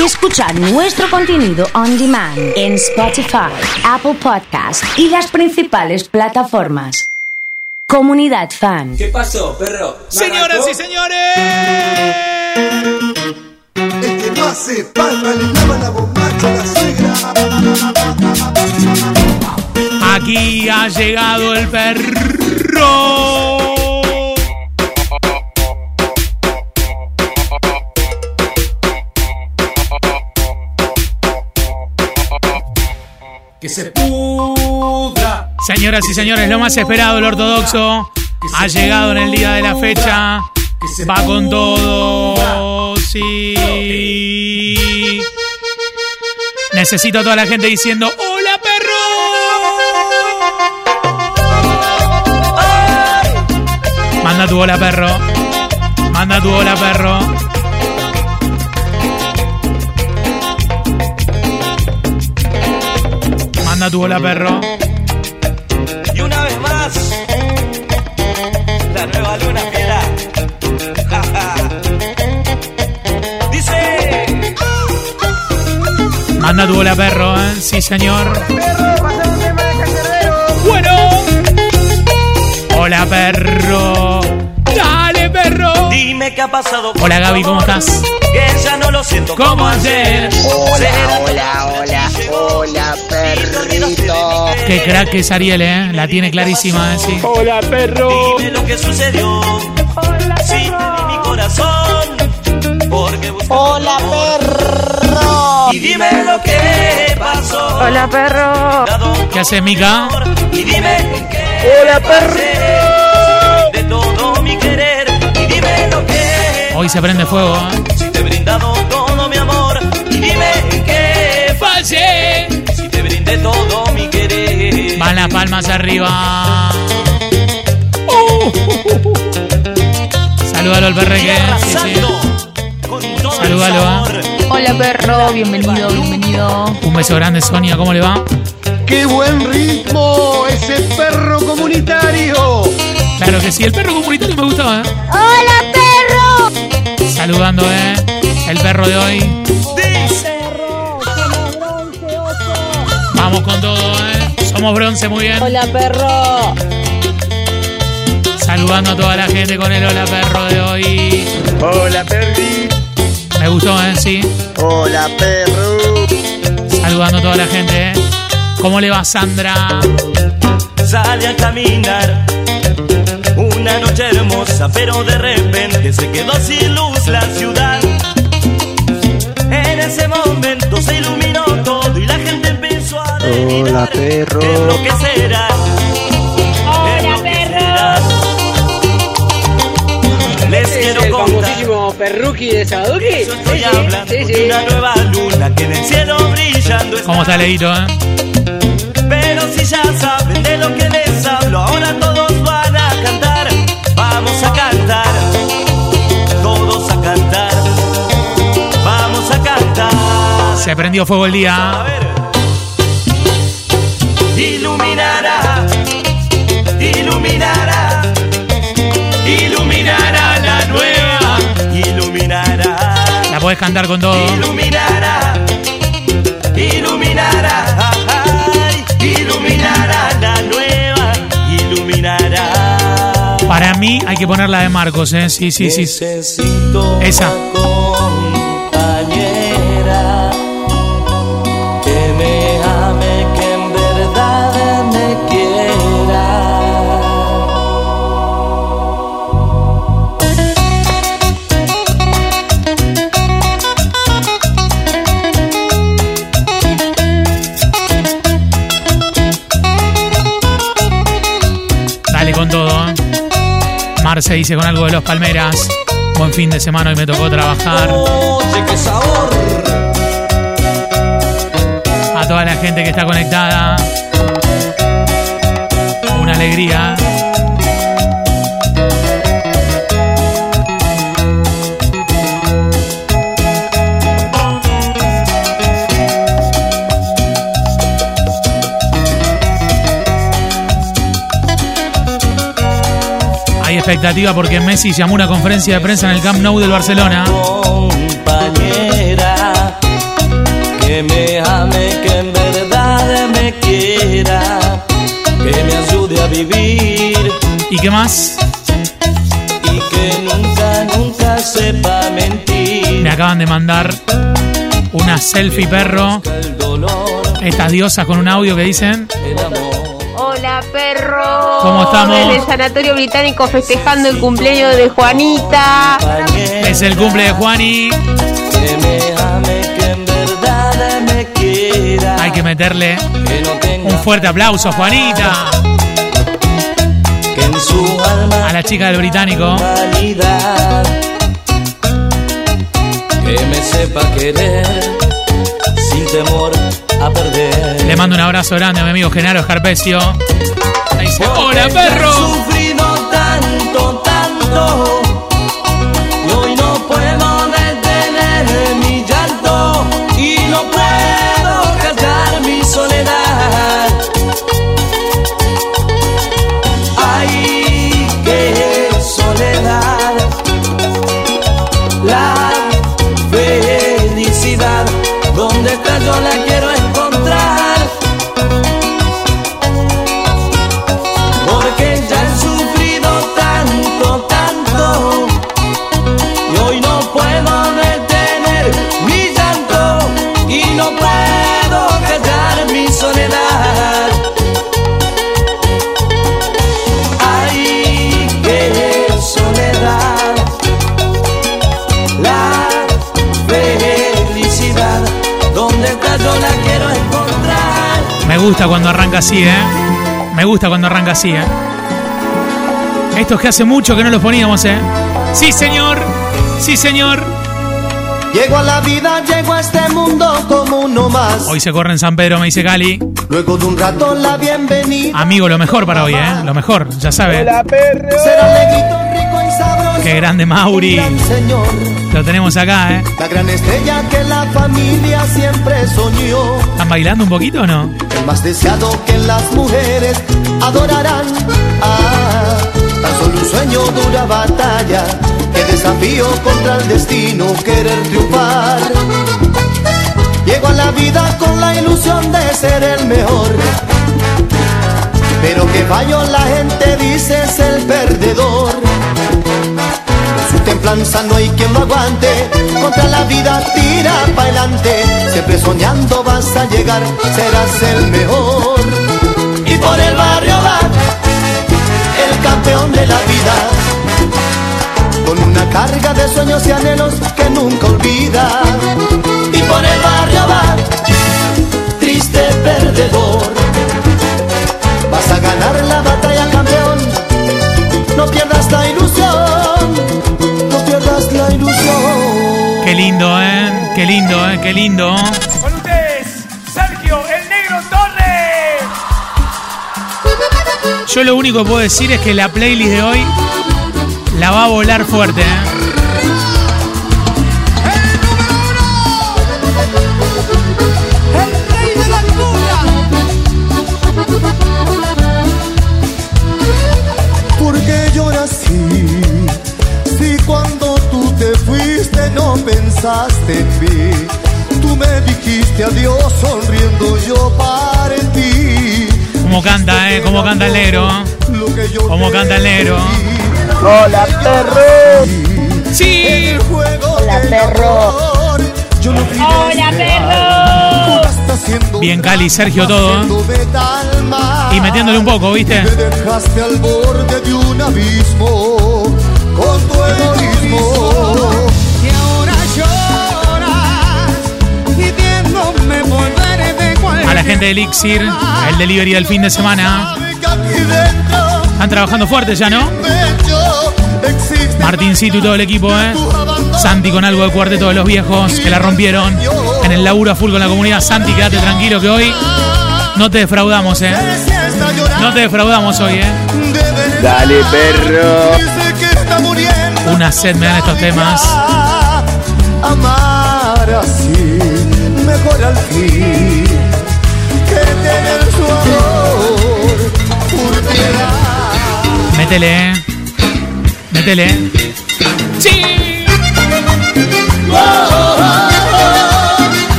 y escuchar nuestro contenido on demand en Spotify, Apple Podcast y las principales plataformas. Comunidad Fan. ¿Qué pasó, perro? Señoras y señores. El que no hace palma le lava la bombacha a la suegra. Aquí ha llegado el perro. Que se pudra. Señoras y señores, lo más esperado, el ortodoxo. Ha llegado en el día de la fecha. Va con todo. Sí. Necesito a toda la gente diciendo: ¡Hola, perro! Manda tu hola, perro. Manda tu hola, perro. Manda tu hola, perro. Y una vez más, la nueva luna fiera. Ja, ja. Dice, Manda tu hola, perro, ¿eh? Sí, señor. Bueno. Hola, perro. Dale, perro. dime qué ha pasado. con Hola, Gaby, ¿cómo estás? Que ya no lo siento ¿Cómo como ayer? Hola, hola, hola, hola, perrito. Qué crack es Ariel, ¿eh? La tiene clarísima, ¿eh? Sí. Hola, perro. Dime lo que sucedió. Te di mi corazón. Porque Hola, perro. Y dime lo que pasó. Hola, perro. ¿Qué hace, Mica? Y dime qué Hola, perro. de todo mi querer. Y dime lo que Hoy se prende fuego, ¿eh? Todo mi querer. Van las palmas arriba. Uh. Salúdalo al perreque. Sí, sí. Salúdalo, sabor. Hola, perro. Bienvenido, bienvenido. Un beso grande, Sonia. ¿Cómo le va? ¡Qué buen ritmo! ¡Ese perro comunitario! Claro que sí. El perro comunitario me gustaba, ¿eh? ¡Hola, perro! Saludando, ¿eh? El perro de hoy. Vamos con todo, ¿eh? Somos bronce, muy bien. Hola, perro. Saludando a toda la gente con el hola perro de hoy. Hola, perri. Me gustó, ¿eh? Sí. Hola, perro. Saludando a toda la gente, ¿eh? ¿Cómo le va, Sandra? sale a caminar. Una noche hermosa, pero de repente se quedó sin luz la ciudad. En ese momento se iluminó Hola, perro. ¿Qué es lo que será? Hola, perro. Les quiero el contar. famosísimo perruqui de Saduki. Estoy hablando de una nueva luna que en el cielo brillando está. ¿Cómo está Leito, eh? Pero si ya saben de lo que les hablo, ahora todos van a cantar. Vamos a cantar, todos a cantar. Vamos a cantar. Se prendió fuego el A día. ver. Iluminará, iluminará la nueva. Iluminará, La podés cantar con todo. iluminará, iluminará, ay, iluminará la nueva, iluminará. Para mí hay que ponerla de Marcos, ¿eh? Sí, sí, sí. Necesito Esa. Marce dice con algo de los Palmeras. Buen fin de semana, hoy me tocó trabajar. Oye, qué sabor. A toda la gente que está conectada. Una alegría. Expectativa porque Messi llamó una conferencia de prensa en el Camp Nou del Barcelona. Compañera Que me ame, que en verdad me quiera, que me ayude a vivir ¿Y qué más? y que nunca, nunca sepa mentir. Me acaban de mandar una selfie perro. Estas diosas con un audio que dicen. el amor. ¿Cómo estamos? En el sanatorio británico festejando el cumpleaños de Juanita. Es el cumple de Juani. Que me ame, que en verdad me quiera. Hay que meterle que no tenga un fuerte aplauso a Juanita. que en su alma A la chica del británico. humanidad. Que me sepa querer sin temor a perder. Le mando un abrazo grande a mi amigo Genaro Escarpecio. Dice, ¡Hola, perro! sufrido tanto, tanto. Gusta cuando arranca así, ¿eh? Me gusta cuando arranca así, ¿eh? Estos que hace mucho que no los poníamos, ¿eh? Sí, señor. Sí, señor. Llego a la vida, llego a este mundo como uno más. Hoy se corre en San Pedro, me dice Cali. Luego de un rato la bienvenida. Amigo, lo mejor para hoy, ¿eh? Lo mejor, ya sabe. Y sabroso. Qué grande Mauri. Gran señor. Lo tenemos acá, ¿eh? La gran estrella que la familia siempre soñó. ¿Están bailando un poquito o no? El más deseado que las mujeres adorarán. Ah, tan solo un sueño dura batalla. Que desafío contra el destino querer triunfar. Llego a la vida con la ilusión de ser el mejor. Pero que fallo la gente dice es el perdedor. Templanza no hay quien lo aguante. Contra la vida tira para adelante. Siempre soñando vas a llegar, serás el mejor. Y por el barrio va el campeón de la vida. Con una carga de sueños y anhelos que nunca olvida. Y por el barrio va triste perdedor. Vas a ganar la batalla, campeón. No pierdas la ilusión. Qué lindo, ¿eh? Qué lindo. Con ustedes, Sergio el Negro Torres. Yo lo único que puedo decir es que la playlist de hoy la va a volar fuerte, ¿eh? Pensaste en mí. Tú me dijiste adiós sonriendo yo para ti. Cómo canta, ¿eh? Cómo canta el negro. Cómo canta el negro. Hola perro. Sí. Hola perro. Hola perro. Bien Cali, Sergio todo, ¿eh? Y metiéndole un poco, ¿viste? Me dejaste al borde de un abismo con tu egoísmo. La gente de Elixir, el delivery del fin de semana. Están trabajando fuerte ya, ¿no? Martincito y todo el equipo, ¿eh? Santi con algo de cuarteto de los viejos que la rompieron en el laburo a full con la comunidad. Santi, quédate tranquilo que hoy no te defraudamos, ¿eh? No te defraudamos hoy, ¿eh? Dale, perro. Una sed me dan estos temas. Amar así, mejor al fin tener su amor por piedad. Métele, ¿eh? Métele. ¡Sí!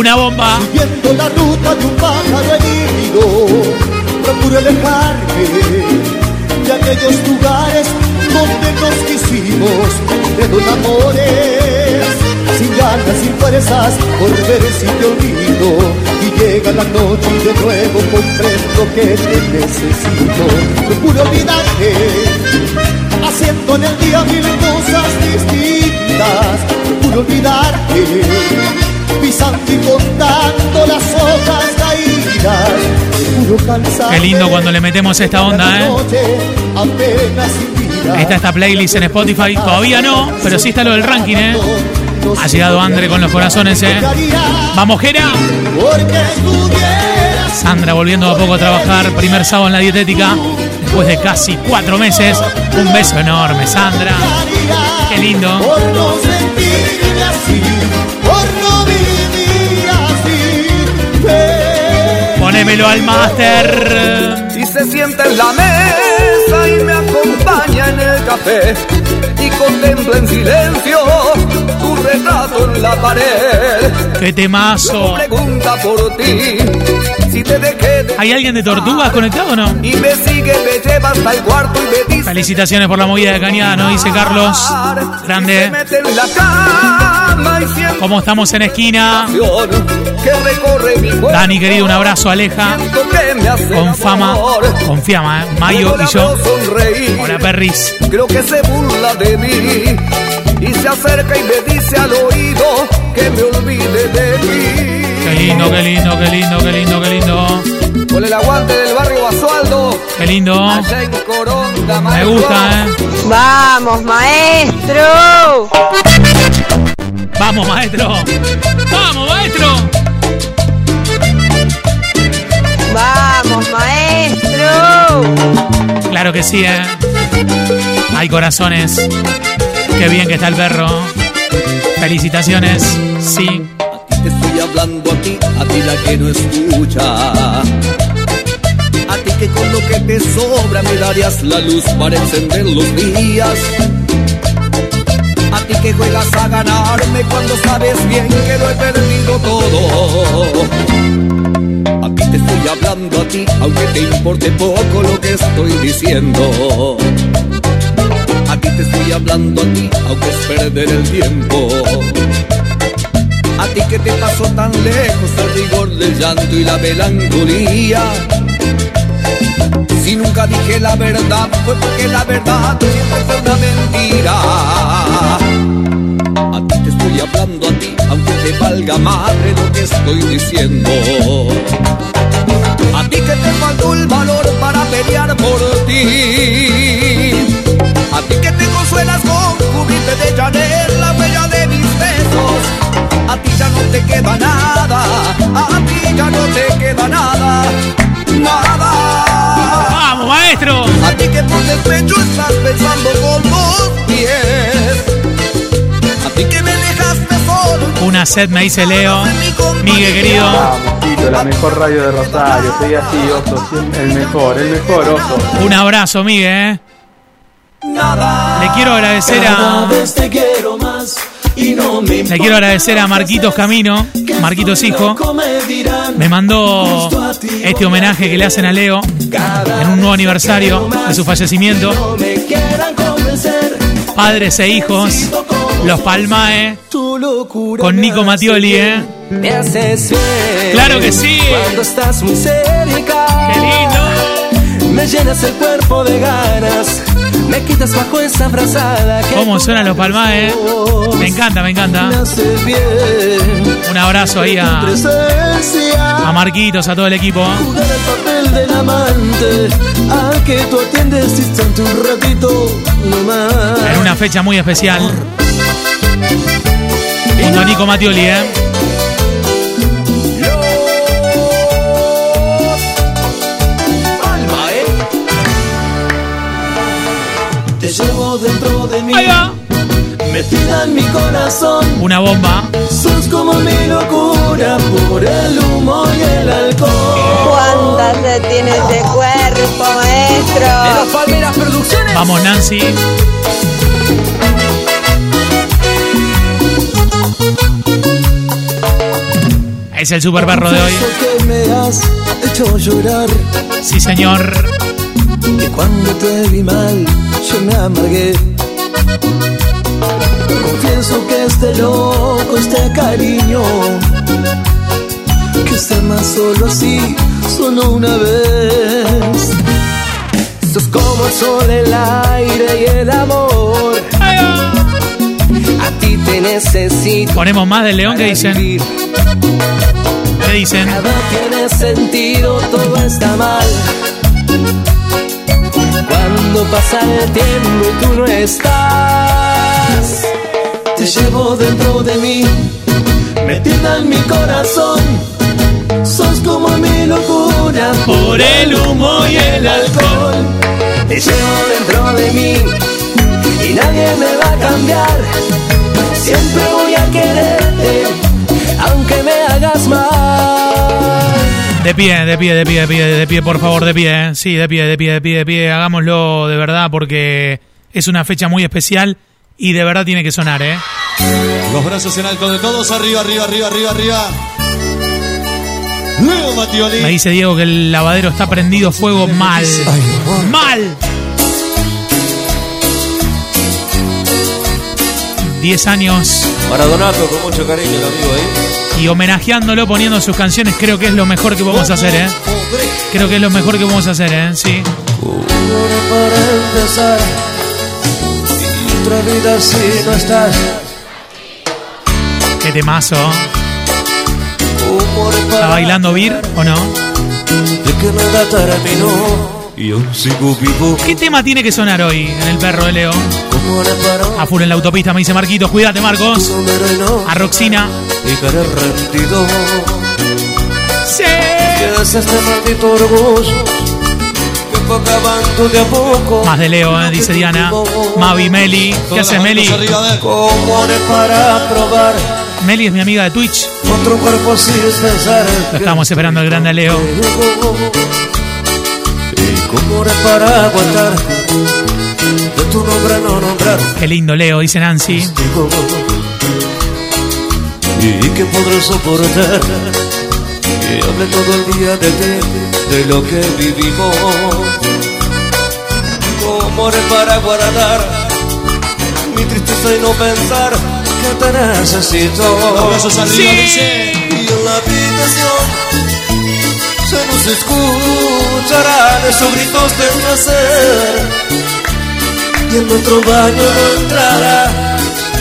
Una bomba. Siguiendo la ruta de un pájaro herido, procuro alejarme de aquellos lugares donde nos quisimos, de los amores, sin ganas, sin fuerzas, por ver si te olvido. Y llega la noche y de nuevo comprendo que te necesito. Procuro olvidarte, haciendo en el día mil cosas distintas. Procuro olvidarte, pisando y contando las hojas caídas. Qué lindo cuando le metemos esta onda, ¿eh? está esta playlist en Spotify. Todavía no, pero sí está lo del ranking, ¿eh? Ha llegado Andre con los corazones, ¿eh? Vamos, Jera. Sandra volviendo a poco a trabajar. Primer sábado en la dietética. Después de casi cuatro meses. Un beso enorme, Sandra. Qué lindo. Por no sentirme así, por no vivir así. Ven. Ponémelo al máster. Y se sienta en la mesa y me acompaña en el café y contempla en silencio tu retrato en la pared. Qué temazo. Pregunta por ti ¿Hay alguien de Tortugas conectado o no? y me sigue, me lleva hasta el cuarto y me dice Felicitaciones por la movida de Cañada, dice Carlos. Grande. ¿Cómo estamos en esquina? Dani, querido, un abrazo, Aleja. Con fama, con fiama, ¿eh? Mayo y yo. Hola, perris. Creo que se burla de mí y se acerca y me dice al oído que me olvide de ti. Qué lindo, qué lindo, qué lindo, qué lindo, qué lindo. Con el aguante del barrio Basualdo, Qué lindo. allá en Coronda, Me maestro. gusta, ¿eh? Vamos, maestro. Vamos, maestro. Vamos, maestro. Vamos, maestro. Claro que sí, ¿eh? Hay corazones. Qué bien que está el perro. Felicitaciones. Sí. Hablando a ti, a ti la que no escucha. A ti que con lo que te sobra me darías la luz para encender los días. A ti que juegas a ganarme cuando sabes bien que lo he perdido todo. A ti te estoy hablando a ti, aunque te importe poco lo que estoy diciendo. A ti te estoy hablando a ti, aunque es perder el tiempo. A ti que te pasó tan lejos el rigor del llanto y la melancolía. Si nunca dije la verdad, fue porque la verdad siempre fue una mentira. A ti te estoy hablando a ti, aunque te valga madre lo que estoy diciendo. A ti que te faltó el valor para pelear por ti. A ti que te consuelas con cubrirte de Chanel la huella de mis besos. A ti ya no te queda nada, a ti ya no te queda nada, nada. Vamos, maestro. A ti que por despecho estás pensando con dos pies. A ti que me dejaste solo. Una sed me dice Leo. Miguel, querido. Vamos, Tito, la mejor radio de Rosario. Soy así, oso. El mejor, el mejor, oso. Un abrazo, Miguel. ¿eh? Le quiero agradecer a. Le quiero agradecer a Marquitos Camino, Marquitos Hijo. Me mandó este homenaje que le hacen a Leo en un nuevo aniversario de su fallecimiento. Padres e hijos, los Palmae, con Nico Mattioli, ¿eh? Claro que sí. Cuando estás muy cerca. ¡Qué lindo! Me llenas el cuerpo de ganas. Me quitas bajo esa frazada. que ¿Cómo suenan los Palmae? eh? Me encanta, me encanta. Me bien. Un abrazo ahí a, a Marquitos, a todo el equipo. Jugar el papel del amante. Al que tú atiendes distante un ratito. No más. En una fecha muy especial. Junto a Nico Mattioli, ¿eh? Metida en mi corazón. Una bomba. Sos como mi locura por el humo y el alcohol. ¿Cuánta se tiene ese cuerpo, De las maestro? Palmeras Producciones. Vamos, Nancy. Es el super perro de hoy. Que me has hecho llorar. Sí, señor. Y cuando te vi mal, yo me amargué. Confieso que este loco, este cariño, que estar más solo así, solo una vez. Sos como el sol, el aire y el amor. A ti te necesito. Ponemos más del león que dicen. vivir. ¿Qué dicen? Nada tiene sentido, todo está mal. Cuando pasa el tiempo y tú no estás, te llevo dentro de mí, metida en mi corazón. Sos como mi locura Por el humo y el alcohol. Te llevo dentro de mí y nadie me va a cambiar. Siempre voy a quererte, aunque me hagas mal. De pie, de pie, de pie, de pie, de pie, por favor, de pie. ¿eh? Sí, de pie, de pie, de pie, de pie. Hagámoslo de verdad porque es una fecha muy especial y de verdad tiene que sonar, ¿eh? Los brazos en alto de todos, arriba, arriba, arriba, arriba, arriba. Leo Mattioli. Me dice Diego que el lavadero está prendido fuego mal. Mal. 10 años Maradonato con mucho cariño el amigo ahí. y homenajeándolo, poniendo sus canciones, creo que es lo mejor que podemos hacer, ¿eh? Creo que es lo mejor que podemos hacer, ¿eh? Sí. para vida si no estás. Qué temazo. ¿Está bailando Vir o no? de que nada terminó. Y aún sigo vivo. ¿Qué tema tiene que sonar hoy en el perro de Leo? A full en la autopista, me dice Marquitos. Cuídate, Marcos. A Roxina. y quedé rendido. Sí. Que es este maldito orgullo que fue acabando de a poco. Más de Leo, ¿eh? dice Diana. Mavi, Meli. ¿Qué Todas hace las Meli? manos arriba de él. ¿Cómo haré para probar Meli es mi amiga de Twitch. otro cuerpo sin pensar? Lo estamos esperando el grande Leo. ¿Y cómo haré para aguantar de tu nombre no nombrar? Qué lindo Leo, dice Nancy. ¿Y qué podré soportar? Que hable todo el día de ti, de lo que vivimos. ¿Cómo haré para guardar mi tristeza y no pensar que te necesito? Dice. Y en la habitación se nos escucharán esos gritos de placer. Y en nuestro baño no entrará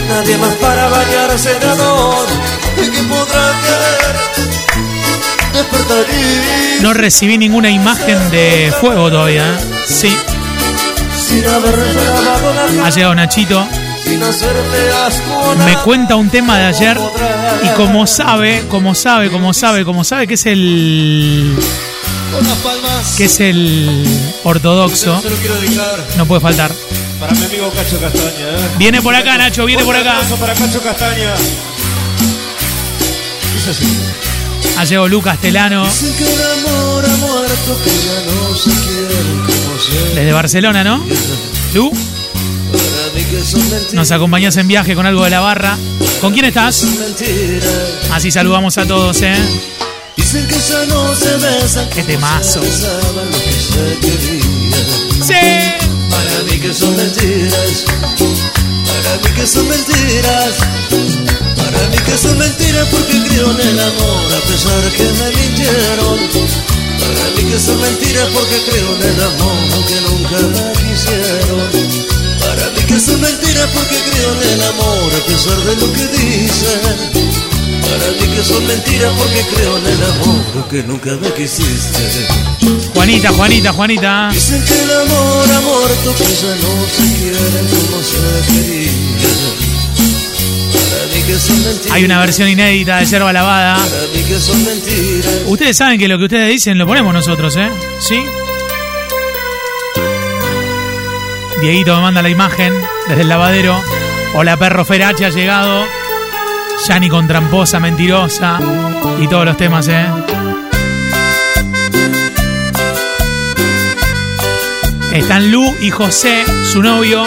nadie más para bañarse en amor. ¿Y que podrá querer? No recibí ninguna imagen de fuego todavía. ¿eh? Sí, ha llegado Nachito. Me cuenta un tema de ayer y como sabe, como sabe, como sabe, como sabe que es el que es el ortodoxo, no puede faltar. para mi amigo Cacho Castaña. ¿eh? Viene por acá, Nacho, viene por acá. para Cacho Castaña. Así. Ha llegado Lucas Telano desde Barcelona, ¿no? Lu, nos acompañás en viaje con algo de la barra. ¿Con quién estás? Así saludamos a todos, ¿eh? Dicen que ya no se besan. Qué temazo. Sí. Para mí que son mentiras. Para mí que son mentiras. Para mí que son mentiras porque creo en el amor a pesar que me mintieron. Para mí que son mentiras porque creo en el amor aunque nunca me quisieron. Para mí que son mentiras porque creo en el amor a pesar de lo que dicen. Para mí que son mentiras porque creo en el amor aunque nunca me quisiste. Juanita, Juanita, Juanita. Dicen que el amor ha muerto, que ya no se quiere como se quería. Hay una versión inédita de Yerba Lavada. Ustedes saben que lo que ustedes dicen lo ponemos nosotros, ¿eh? ¿Sí? Dieguito me manda la imagen desde el lavadero. Hola, perro Ferache ha llegado. Yani con tramposa, mentirosa. Y todos los temas, ¿eh? Están Lu y José, su novio,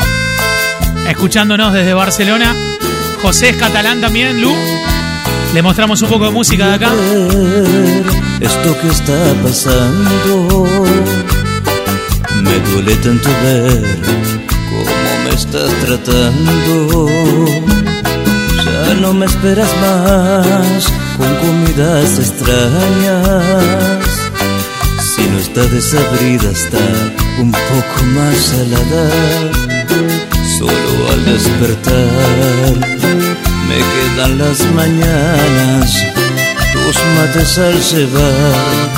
escuchándonos desde Barcelona. José es catalán también, Lu. Le mostramos un poco de música de acá. Esto que está pasando me duele tanto ver cómo me estás tratando. Ya no me esperas más con comidas extrañas. Si no está desabrida, está un poco más salada. Solo despertar me quedan las mañanas, tus mates al cebar.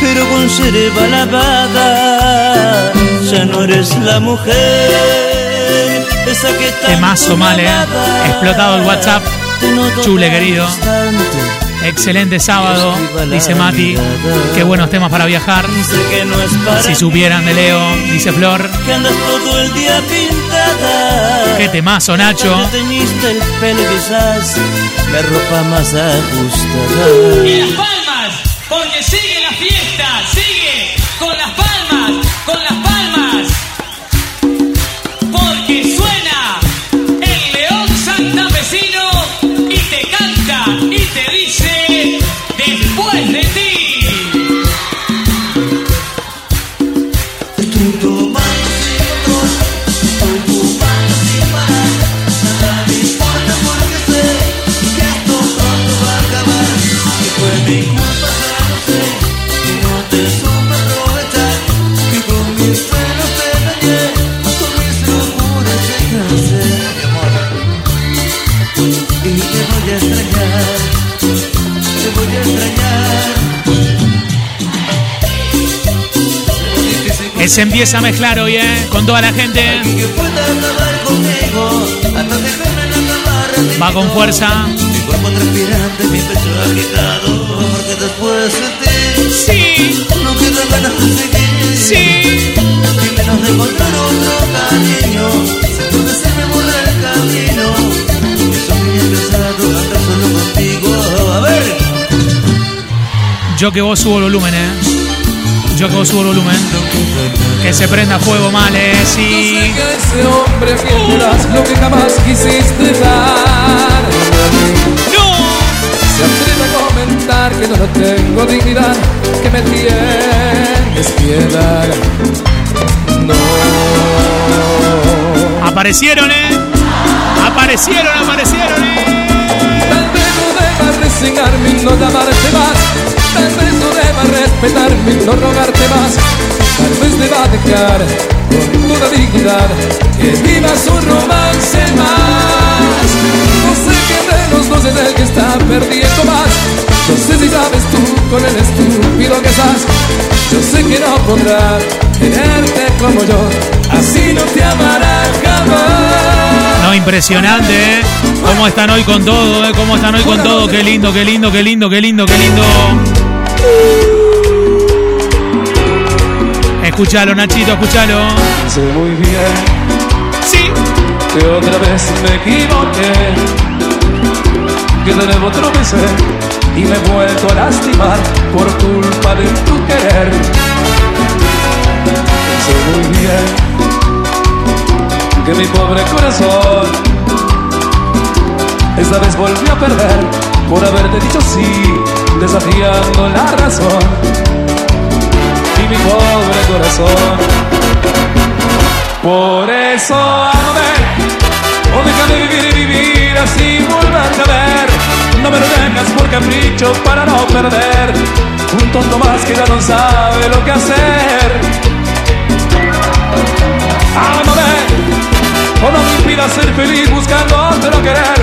Pero con cereva lavada, ya no eres la mujer. Esa que Temazo mal, eh. Explotado el WhatsApp. Chule, querido. Excelente sábado, dice Mati. Qué buenos temas para viajar. Si supieran de Leo, dice Flor. que andas todo el día pintada. Qué temazo, Nacho. Que te teñiste el pelo quizás la ropa más ajustada. Se empieza a mezclar hoy, ¿eh? Con toda la gente. Va con fuerza. Sí, sí. Yo que vos subo el volumen, ¿eh? Yo que vos subo el volumen. Que se prenda fuego mal, ¿eh? Sí. ese hombre das lo que jamás quisiste dar. ¡No! Se atreve a comentar que no lo tengo dignidad, que me tienes piedad. No. Aparecieron, ¿eh? Aparecieron, aparecieron, ¿eh? Tal vez no deba resignarme y no llamarte más. Tal vez no deba respetarme y no rogarte más. Tal vez deba dejar con toda dignidad que viva su romance más. No sé quién de los dos es el que está perdiendo más. No sé si sabes tú con el estúpido que estás. Yo sé que no podrá quererte como yo. Así no te amará jamás. No, impresionante, ¿eh? ¿Cómo están hoy con todo, eh? ¿Cómo están hoy con todo? Qué lindo, qué lindo, qué lindo, qué lindo, qué lindo. Escúchalo, Nachito, escúchalo. Sé muy bien Sí. que otra vez me equivoqué, que de nuevo tropecé y me he vuelto a lastimar por culpa de tu querer. Sé muy bien que mi pobre corazón esta vez volvió a perder por haberte dicho sí, desafiando la razón. Mi pobre corazón por eso amame, o déjame vivir y vivir así volverte a ver. No me lo dejas por capricho para no perder. Un tonto más que ya no sabe lo que hacer. Ámame, o no me impidas ser feliz buscando otro querer.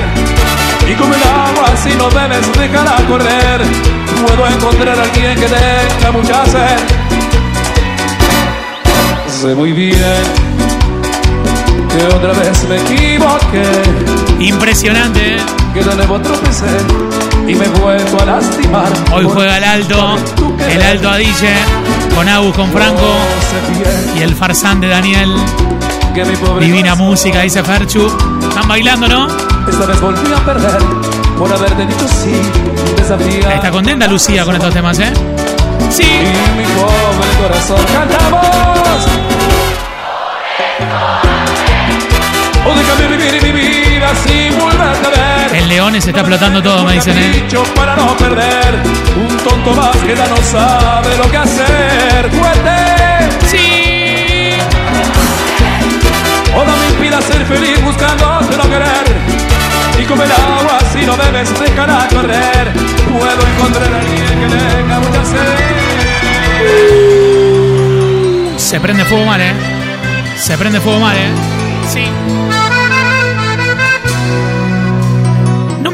Y como el agua si no bebes, déjala correr. Puedo encontrar a alguien que tenga mucha sed. Sé muy bien que otra vez me equivoqué, Impresionante, ¿eh? que de nuevo tropecé y me he vuelto a lastimar. Hoy juega el alto, el alto Adille, con Agus, con Franco y el farsán de Daniel. Que mi pobre Divina música, dice Ferchu. Están bailando, ¿no? Esta vez volví a perder por haberte dicho sí, desafía. Está contenta Lucía con estos temas, ¿eh? Sí. Y mi pobre corazón cantamos. O déjame vivir y vivir así volverte a ver. El Leones está explotando todo, me dicen, ¿eh? Para no perder, un tonto más que ya no sabe lo que hacer. ¡Fuerte! ¡Sí! O no me impida ser feliz buscando no querer. Y como el agua si no bebes dejará correr. Puedo encontrar a alguien que tenga mucha sed. Se prende fuego mal, ¿eh? Se prende fuego mal, ¿eh? Sí.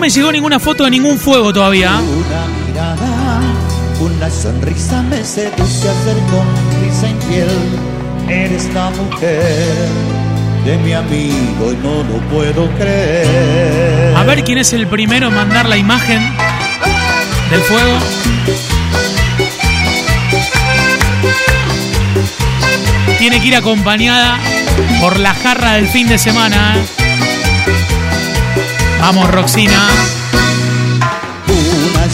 Me llegó ninguna foto de ningún fuego todavía. Una mirada, una sonrisa me seduce a hacer risa infiel. Eres la mujer de mi amigo y no lo puedo creer. A ver quién es el primero en mandar la imagen del fuego. Tiene que ir acompañada por la jarra del fin de semana. ¿eh? Vamos, Roxina. Una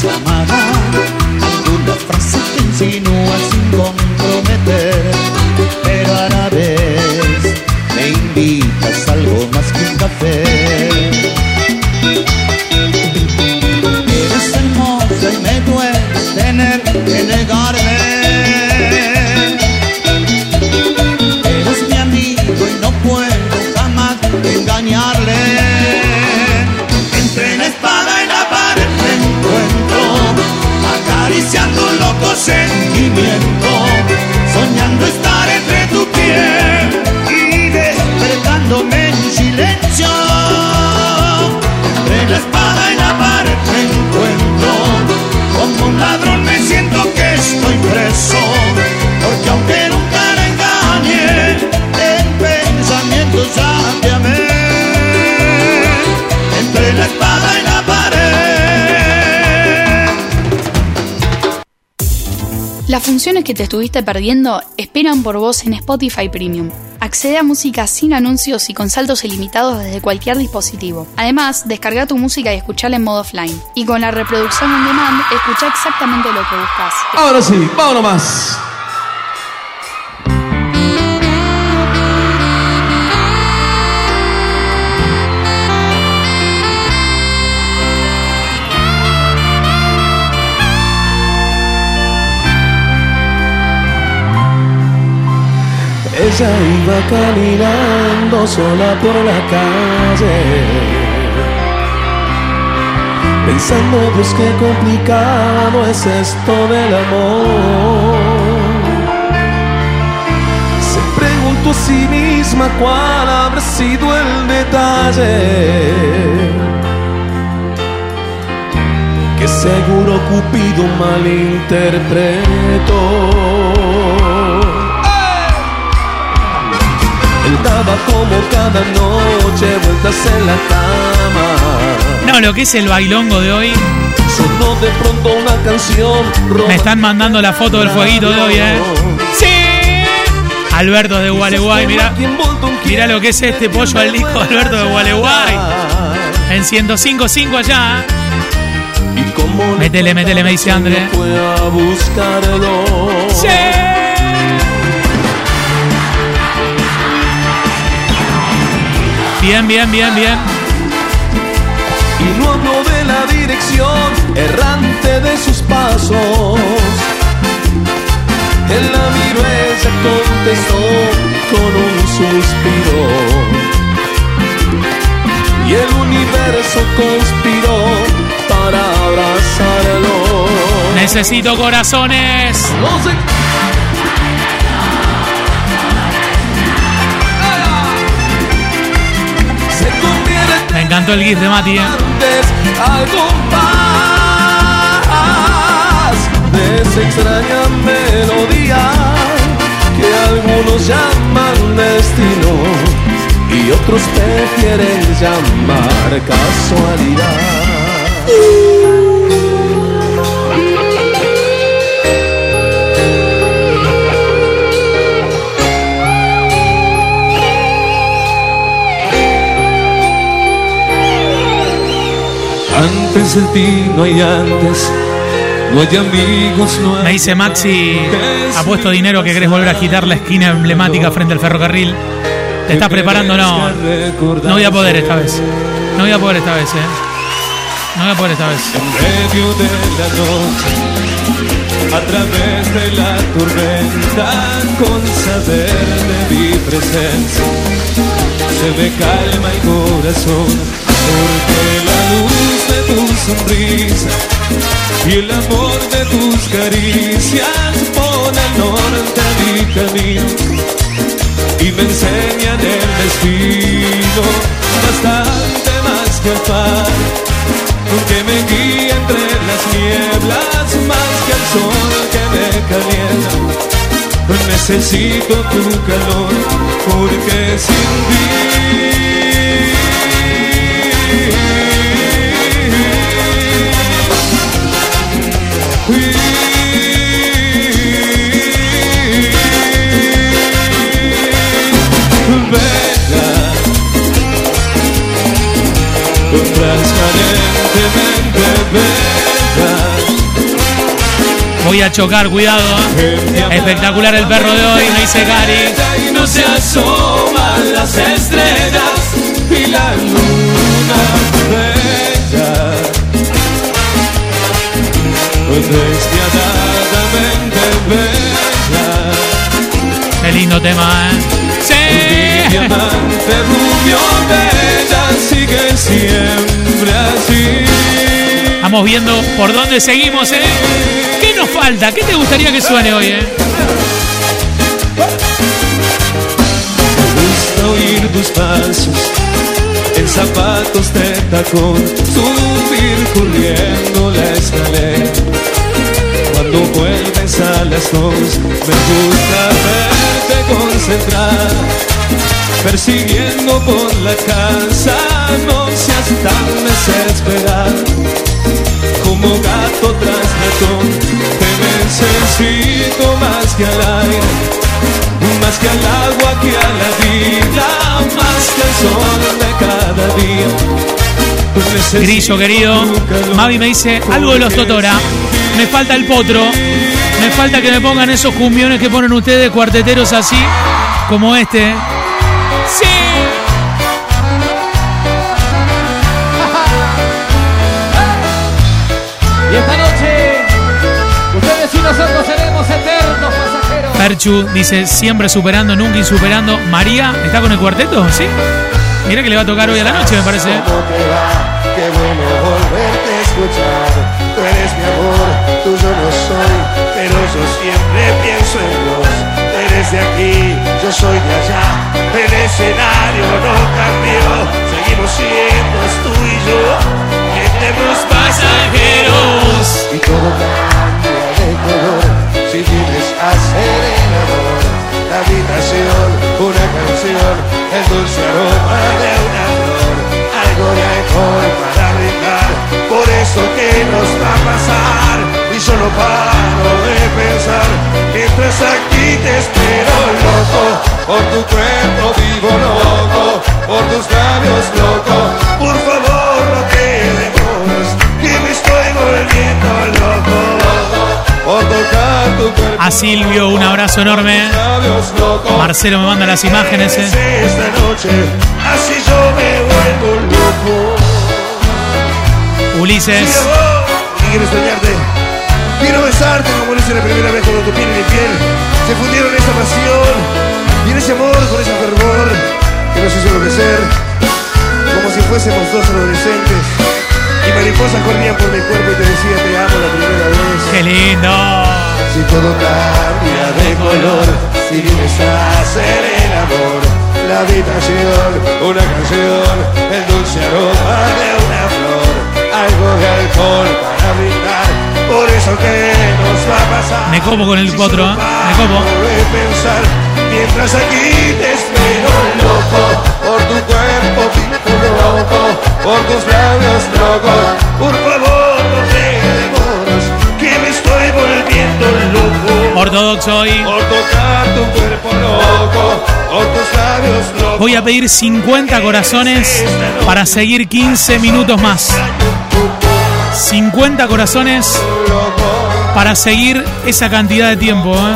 Las funciones que te estuviste perdiendo esperan por vos en Spotify Premium. Accede a música sin anuncios y con saltos ilimitados desde cualquier dispositivo. Además, descarga tu música y escuchala en modo offline. Y con la reproducción on demand, escucha exactamente lo que buscas. Ahora sí, vámonos más. Ella iba caminando sola por la calle, pensando, Dios, qué complicado es esto del amor. Se preguntó a sí misma cuál habrá sido el detalle. Que seguro Cupido malinterpretó. Él daba como cada noche vueltas en la cama. No, lo que es el bailongo de hoy. Sonó de pronto una canción. Me están mandando la foto del fueguito de hoy, ¿eh? ¡Sí! Alberto de Gualeguay, mira. Mira lo que es este pollo al disco de Alberto de Gualeguay. En 105.5 allá. Métele, métele, me dice André. ¡Sí! Bien, bien, bien, bien. Y no habló de la dirección errante de sus pasos. Él la ella contestó con un suspiro. Y el universo conspiró para abrazarlo. Necesito corazones. Me encantó el gif de Mati. ¿eh? de esa extraña melodía que algunos llaman destino y otros prefieren llamar casualidad. Antes de ti no hay antes, no hay amigos, no hay. Me dice Maxi, ha puesto dinero que querés volver a agitar la esquina emblemática frente al ferrocarril. ¿Te estás preparando? No. No voy a poder esta vez. No voy a poder esta vez, ¿eh? No voy a poder esta vez. En medio de la noche, a través de la tormenta, con saber de mi presencia, se me calma el corazón, porque la luz de tu sonrisa y el amor de tus caricias pone al norte a mi camino y me enseñan el destino, bastante más que el par que me guía entre las nieblas más que el sol que me calienta. Necesito tu calor porque sin ti. Voy a chocar, cuidado. ¿eh? Espectacular el perro de hoy, me dice Gary. Y no se asoman las estrellas y la luna bella. Despiadadamente bella. Qué lindo tema, ¿eh? Mi diamante rubio bella sigue siempre así. Vamos viendo por dónde seguimos, ¿eh? ¿Qué nos falta? ¿Qué te gustaría que suene hoy, eh? Me gusta oír tus pasos en zapatos de tacón, subir corriendo la escalera. Cuando vuelves a las dos, me gusta verte concentrar, persiguiendo por la casa, no seas tan desesperada. Como gato tras ratón, te necesito más que al aire, más que al agua, que a la vida, más que al sol de cada día. Grillo, querido. Mavi me dice algo de los Totora. Me falta el potro. Me falta que me pongan esos cumbiones que ponen ustedes cuarteteros así, como este. Perchu dice siempre superando, nunca insuperando. María, ¿está con el cuarteto? ¿Sí? Mira que le va a tocar hoy a la noche, me parece. ¿Cómo te va? Qué bueno volverte a escuchar. Tú eres mi amor, tú yo no soy, pero yo siempre pienso en vos. Tú eres de aquí, yo soy de allá. El escenario no cambió, seguimos siendo tú y yo, eternos pasajeros. Y todo cambia de color si a hacer el amor. La habitación, una canción, el dulce aroma de una flor, algo de alcohol para brindar, por eso que nos va a pasar, y yo no paro de pensar, mientras aquí te espero loco, por tu Silvio, un abrazo enorme. Marcelo me manda las imágenes. eh. Ulises. Quiero. Quiero besarte como lo hice la primera vez cuando tu piel y mi piel se fundieron en esa pasión. Y en ese amor, con ese fervor que nos hizo enloquecer. Como si fuésemos dos adolescentes. Y mariposas corrían por mi cuerpo y te decía te amo la primera vez. ¡Qué lindo! Si todo cambia de color, si vienes a hacer el amor, la habitación, una canción, el dulce aroma de una flor, algo de alcohol para brindar, por eso que nos va a pasar. Me como con el potro, ¿eh? me como. pensar, mientras aquí te espero loco, por tu cuerpo loco, por tus labios locos, por favor loco. Ortodoxo hoy. Por tocar tu cuerpo loco, por tus labios locos. Voy a pedir 50 corazones para seguir 15 minutos más. 50 corazones para seguir esa cantidad de tiempo. ¿eh?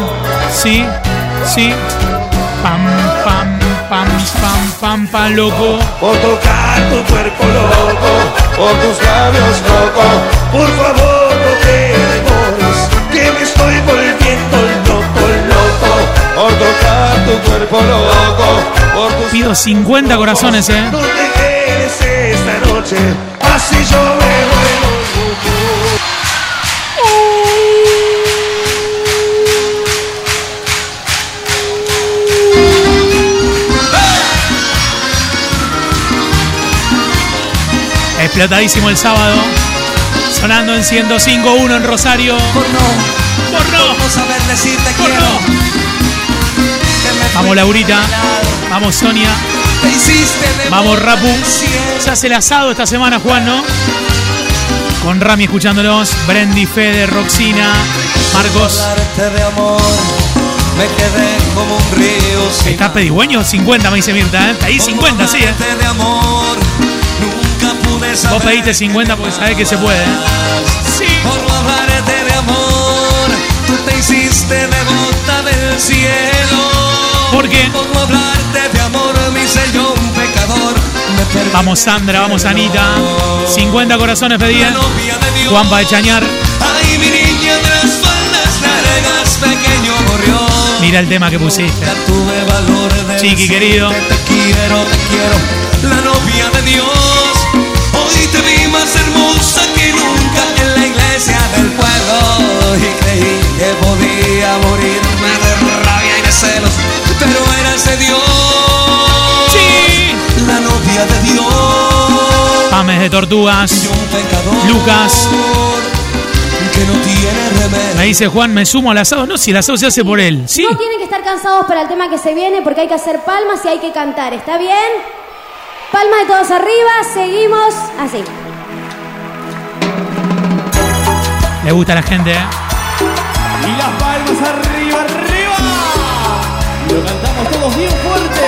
Sí, sí. Pam, pam, pam, pam, pam, pam, loco. Por tocar tu cuerpo loco, por tus labios loco. Por favor, no te estoy volviendo loco, loco. Por tocar tu cuerpo loco, Pido 50 corazones, eh. no te quedes esta noche, así yo me vuelvo loco. Explotadísimo el sábado. Sonando en 105.1 en Rosario. Por no, Por no. no saber decirte Por quiero. no. Vamos Laurita. Vamos Sonia. Vamos Rapu. Se hace el asado esta semana, Juan, ¿no? Con Rami escuchándolos. Brendy, Fede, Roxina, Marcos. De amor, me quedé como un río sin ¿Está pedigüeño? 50, me dice Mirta, ¿eh? Ahí 50, sí, ¿eh? hablarte de amor, nunca pude saber Vos pediste 50 porque sabés que se puede. ¿eh? Sí. Por de amor, te hiciste de gota del cielo. ¿Por qué? Por no hablarte de amor, hice yo un pecador. Me Vamos Sandra, vamos Anita. 50 corazones pedían. Juanpa de Chañar. Ay, mi niña de las faldas largas, pequeño gorrión. Mira el tema que pusiste. Tuve valor de Chiqui, querido. Te quiero, te quiero, la novia de Dios. Hoy te vi más hermosa que nunca en la iglesia del pueblo. Y creí que podía morirme de rabia y de celos, pero eras de Dios. Sí. La novia de Dios. Pames de Tortugas. Y un pecador Lucas. que no tiene remedio. Me dice Juan, me sumo al asado. No, si el asado se hace por él. Sí. No tienen que estar cansados para el tema que se viene porque hay que hacer palmas y hay que cantar. ¿Está bien? Palmas de todos arriba, seguimos así. Le gusta a la gente, ¿eh? Palmas arriba, arriba. Lo cantamos todos bien fuerte.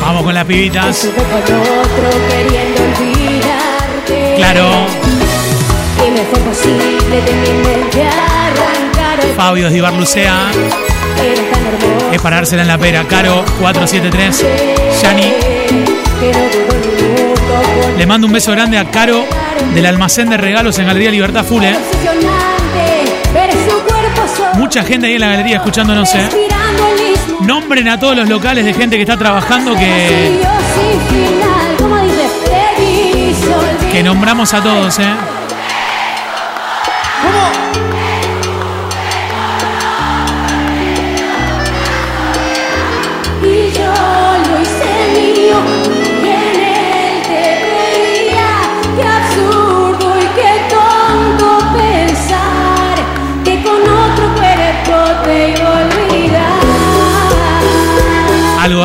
Vamos con las pibitas. Estuve con otro queriendo olvidarte. Claro. Y me fue posible de mi mente arrancar Fabio tan hermoso Es para dársela en la pera. Caro 473. Yani. Le mando un beso grande a Caro del almacén de regalos en Galería Libertad Full, Mucha gente ahí en la galería escuchándonos, ¿eh? Nombren a todos los locales de gente que está trabajando que, que nombramos a todos, ¿eh?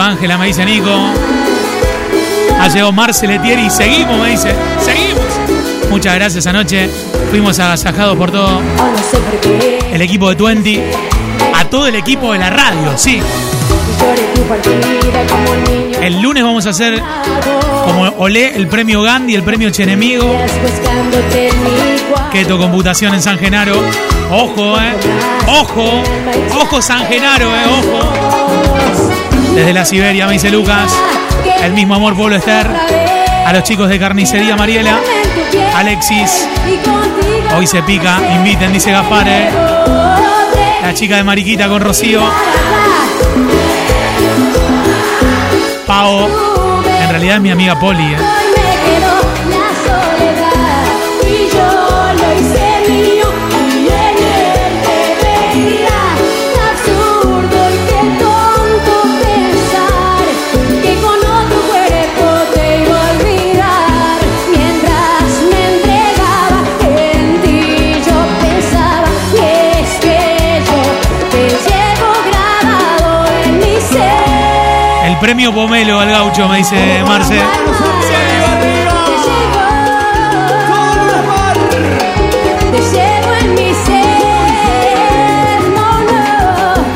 Ángela, me dice Nico. Ha llegado Marce Letieri y seguimos, me dice. Seguimos. Muchas gracias anoche. Fuimos agasajados por todo el equipo de Twenty. A todo el equipo de la radio, sí. El lunes vamos a hacer como Olé el premio Gandhi, el premio Chenemigo. Keto Computación en San Genaro. Ojo, eh. Ojo. Ojo San Genaro, eh. Ojo. Desde la Siberia, me dice Lucas. El mismo amor Pablo Esther. A los chicos de Carnicería Mariela. Alexis. Hoy se pica. Inviten, dice Gaspar, eh. La chica de Mariquita con Rocío. Pau. En realidad es mi amiga Poli, eh. Premio Pomelo al gaucho, me dice Marce.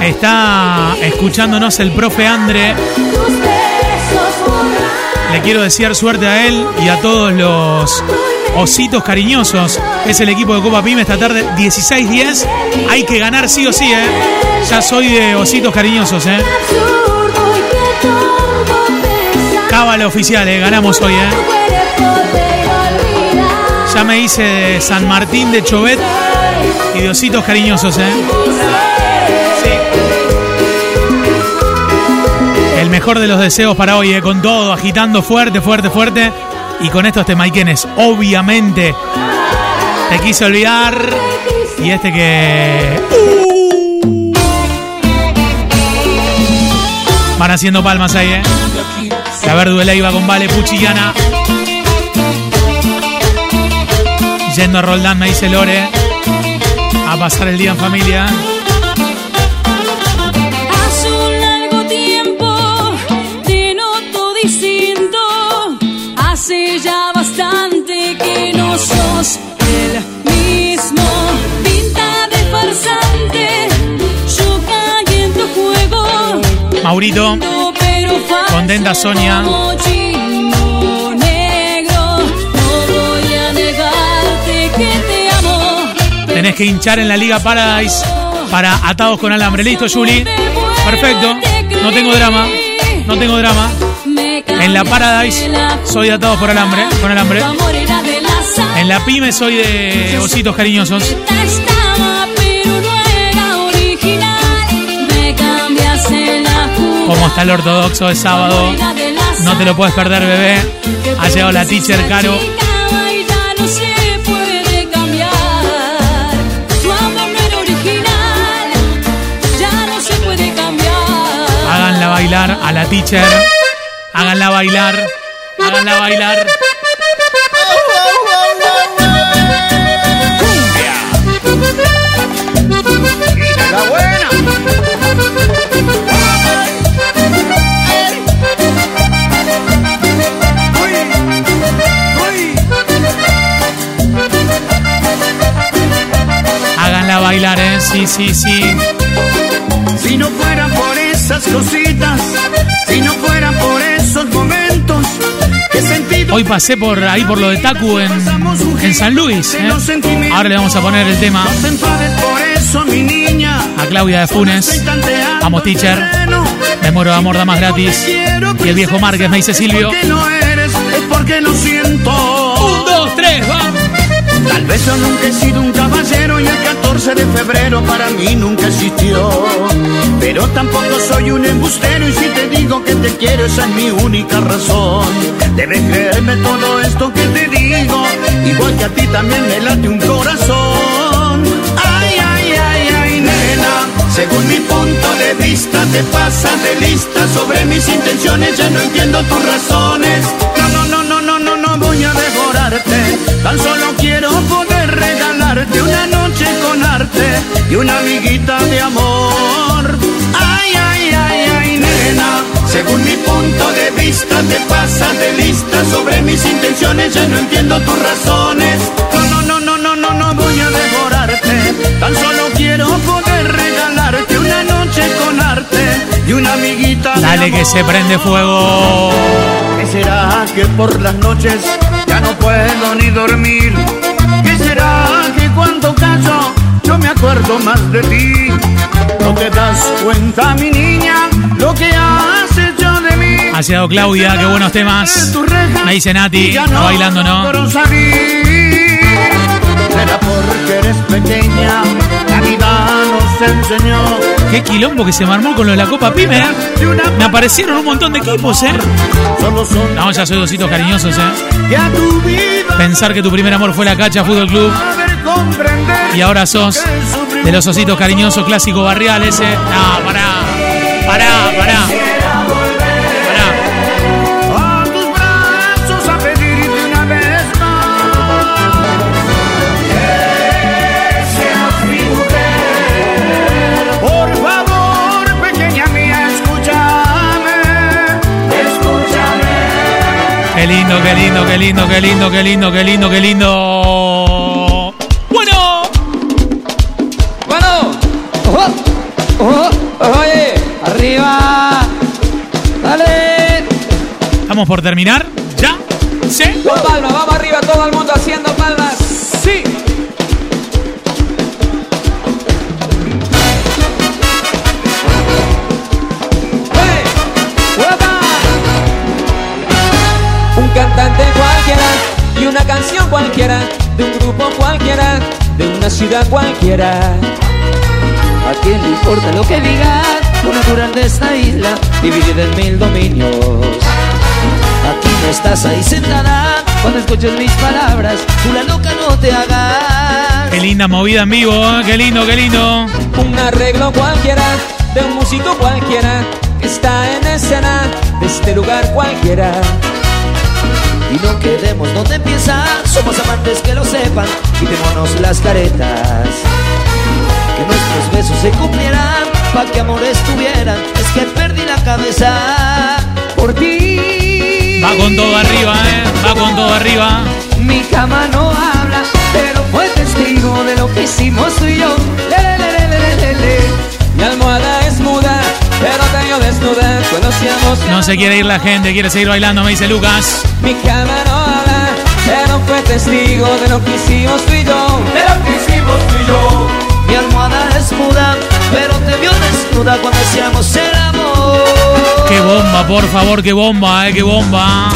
Está escuchándonos el profe Andre. Le quiero desear suerte a él y a todos los ositos cariñosos. Es el equipo de Copa Pyme esta tarde, 16-10. Hay que ganar sí o sí, ¿eh? Ya soy de ositos cariñosos, ¿eh? Cábala oficial, ¿eh? Ganamos hoy, ¿eh? Ya me hice San Martín de Chovet y de ositos cariñosos, ¿eh? El mejor de los deseos para hoy, ¿eh? Con todo, agitando fuerte, fuerte, fuerte. Y con estos temaiquenes, obviamente, te quise olvidar. Y este que... Van haciendo palmas ahí, ¿eh? La Verduela iba con Vale Puchillana. Yendo a Roldán, me dice Lore. A pasar el día en familia. Que te amo. Tenés que hinchar en la Liga Paradise para atados con alambre. Listo, Juli. Perfecto. No tengo drama. No tengo drama. En la Paradise soy de atados por alambre, con alambre. En la Pyme soy de ositos cariñosos. Como está el ortodoxo de sábado. No te lo puedes perder, bebé. Ha llegado la teacher Caro. Háganla bailar a la teacher. Háganla bailar. Háganla bailar. Háganla bailar, eh. Sí, sí, sí. Si no fuera por esas cositas, si no fuera por esos momentos, que sentido Hoy pasé por ahí por lo de Taku en, en San Luis. ¿eh? Ahora le vamos a poner el tema a Claudia de Funes. Amo teacher. Me muero de amor, da más gratis. Y el viejo Márquez me dice Silvio. Que no eres, es porque no Tal vez yo nunca he sido un caballero y el 14 de febrero para mí nunca existió. Pero tampoco soy un embustero y si te digo que te quiero esa es mi única razón. Debes creerme todo esto que te digo, igual que a ti también me late un corazón. Ay, ay, ay, ay, nena, según mi punto de vista te pasas de lista sobre mis intenciones, ya no entiendo tus razones. Tan solo quiero poder regalarte una noche con arte y una amiguita de amor. Ay, ay, ay, ay, nena, según mi punto de vista te pasas de lista sobre mis intenciones, ya no entiendo tus razones. No, no, no, no, no, no, no voy a devorarte, tan solo quiero poder regalarte una noche con arte y una amiguita de Dale que se prende fuego. ¿Qué será que por las noches ya no puedo ni dormir? ¿Qué será que cuando callo yo me acuerdo más de ti? ¿No te das cuenta, mi niña, lo que has hecho de mí? Ha llegado Claudia, qué buenos temas. Me dice Nati, no bailando, ¿no? Será porque eres pequeña, nos enseñó. Qué quilombo que se me armó con lo de la Copa Pyme. ¿eh? Me aparecieron un montón de equipos, ¿eh? No, ya soy dositos cariñosos, ¿eh? Pensar que tu primer amor fue la Cacha Fútbol Club y ahora sos de los ositos cariñosos clásico barrial ese. No, pará, pará, pará. Pará. Lindo, qué lindo, qué lindo, qué lindo, qué lindo, qué lindo, qué lindo. Bueno, Bueno, ojo, ojo, oye, arriba, dale. estamos por terminar. ¿Ya? ¿Sí? Con vamos arriba, todo el mundo haciendo palmas. Ciudad cualquiera. ¿A quién le importa lo que diga? Lo natural de esta isla, dividida en mil dominios. Aquí no estás ahí sentada, cuando escuches mis palabras, tú la loca no te hagas. Qué linda movida en vivo, ¿eh? qué lindo, qué lindo. Un arreglo cualquiera, de un músico cualquiera, que está en escena, de este lugar cualquiera. Y no quedemos donde empieza, somos amantes que lo sepan, quitémonos las caretas. Que nuestros besos se cumplieran, pa' que amores tuvieran, es que perdí la cabeza por ti. Va con todo arriba, ¿eh? Va con todo arriba. Mi cama no habla, pero fue testigo de lo que hicimos tú y yo. Le, le, le. Mi almohada es muda, pero te vio desnuda cuando hacíamos No se quiere ir la gente, quiere seguir bailando, me dice Lucas. Mi cama no habla, pero fue testigo de lo que hicimos tú y yo. De lo que hicimos tú y yo. Mi almohada es muda, pero te vio desnuda cuando hacíamos el amor. Qué bomba, por favor, qué bomba, eh, qué bomba.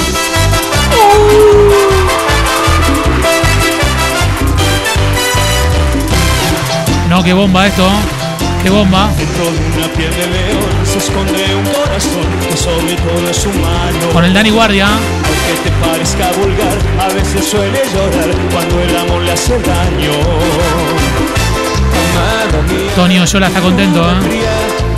No, qué bomba esto. Qué bomba. Dentro de una piel de león se esconde un corazón que sobre todo es humano. Con el Dani Guardia. Aunque te parezca vulgar, a veces suele llorar cuando el amor le hace daño. Tony Oyola está contento, ¿eh?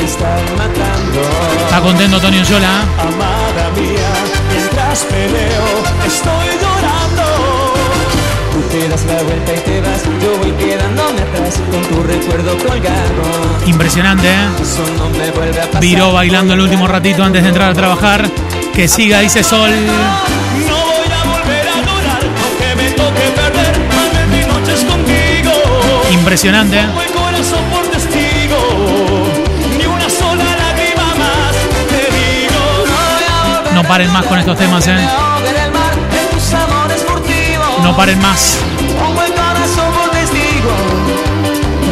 Está contento Tony Oyola. Amada mía, mientras peleo, estoy. Tú te das la vuelta y te vas, yo voy quedándome atrás con tu recuerdo colgado. Impresionante, ¿eh? No. Viró bailando el último ratito antes de entrar a trabajar. Que siga, dice Sol. No voy a volver a llorar, aunque me toque perder más de mis noches contigo. Impresionante. ¿eh? Pongo el corazón por testigo, ni una sola lágrima más te digo. No paren más con estos temas, ¿eh? No paren más. Pongo el corazón por testigo,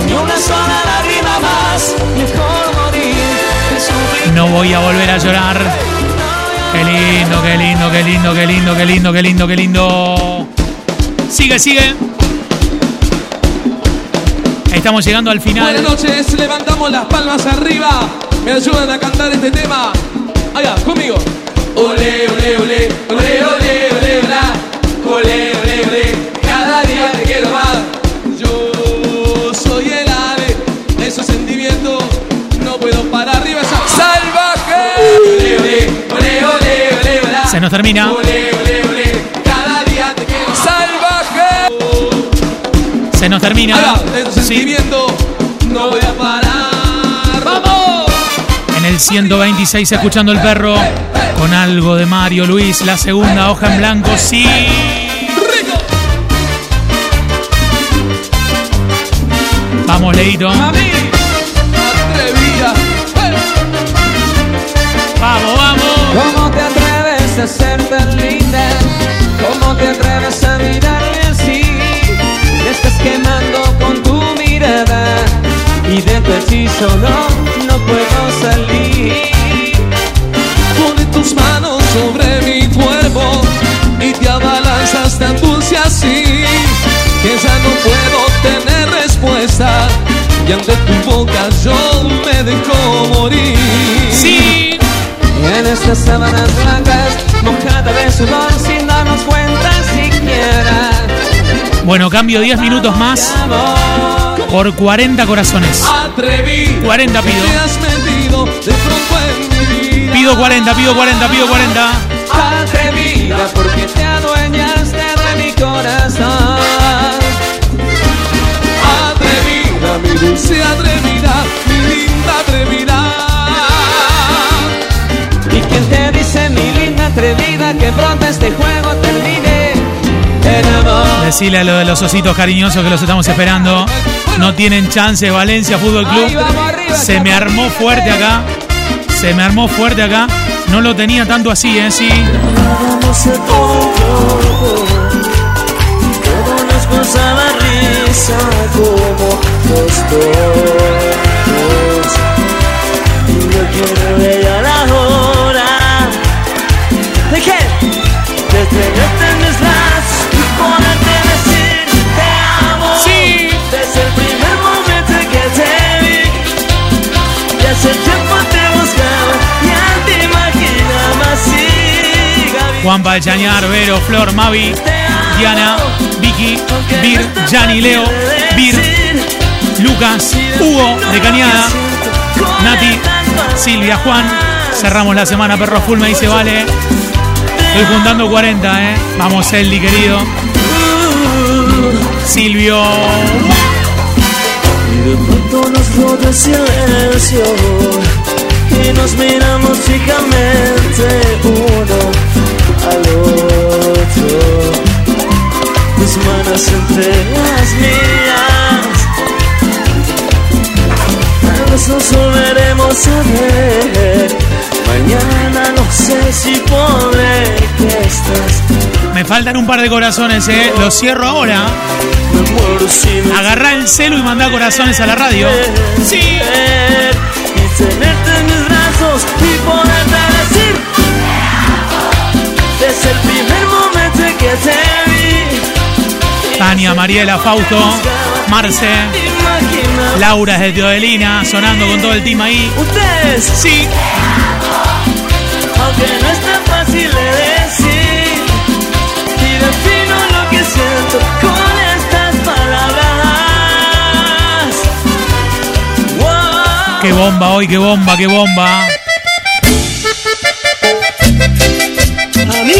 ni una sola lágrima más. Mejor morir que sufrir. No voy a volver a llorar. Qué lindo, qué lindo, qué lindo, qué lindo, qué lindo, qué lindo, qué lindo. Sigue, sigue. Estamos llegando al Buenas final. noches, levantamos las palmas arriba. Me ayudan a cantar este tema. Allá, conmigo. Ole, ole, ole, ole, ole, ole. Ole, ole, ole, Se nos termina. Cada día te salvaje. Se nos termina. Ahora, no voy a parar. ¡Vamos! En el 126 escuchando el perro. Con algo de Mario Luis. La segunda hoja en blanco. Sí. Vamos, Leito. A ser tan linda? ¿Cómo te atreves a mirarme así? Me estás quemando con tu mirada y de tu hechizo no, no puedo salir. Pone tus manos sobre mi cuerpo y te abalanzas tan dulce así que ya no puedo tener respuesta y ante tu boca yo me dejo morir. En estas sábanas blancas, mojada de sudor sin darnos cuenta siquiera. Bueno, cambio 10 minutos más por 40 corazones. Atreví, 40 pido. metido de pronto en mi vida. Pido 40, pido 40, pido 40. Atrevida porque te adueñaste de mi corazón. Atrevida, mi dulce atrevida, mi linda atrevida. Pronto este juego termine? Decile a lo de los ositos cariñosos que los estamos esperando. No tienen chance Valencia Fútbol Club. Se me armó fuerte acá. Se me armó fuerte acá. No lo tenía tanto así, ¿eh? Sí. Risa como Juanpa de Chañar, Vero, Flor, Mavi, Diana, Vicky, Bir, Yani, Leo, Bir, Lucas, Hugo de Cañada, Nati, Silvia, Juan. Cerramos la semana, perro full, me dice, vale. Estoy juntando 40, ¿eh? Vamos, Eldi, querido. Silvio. Al otro. Mis manos entre las mías. Tal vez nos volveremos a ver. Mañana no sé si podré que estás. Me faltan un par de corazones, ¿eh? Los cierro ahora. Agarrá el celu y mandá corazones a la radio. Sí. Y tenerte en mis brazos y poderte decir Desde el primer momento en que te vi Tania, Mariela, Fausto, Marce, Laura de Teodelina, sonando con todo el team ahí. Ustedes Sí. Aunque no es tan fácil de decir Y defino lo que siento con estas palabras Wow. Qué bomba hoy, qué bomba, qué bomba.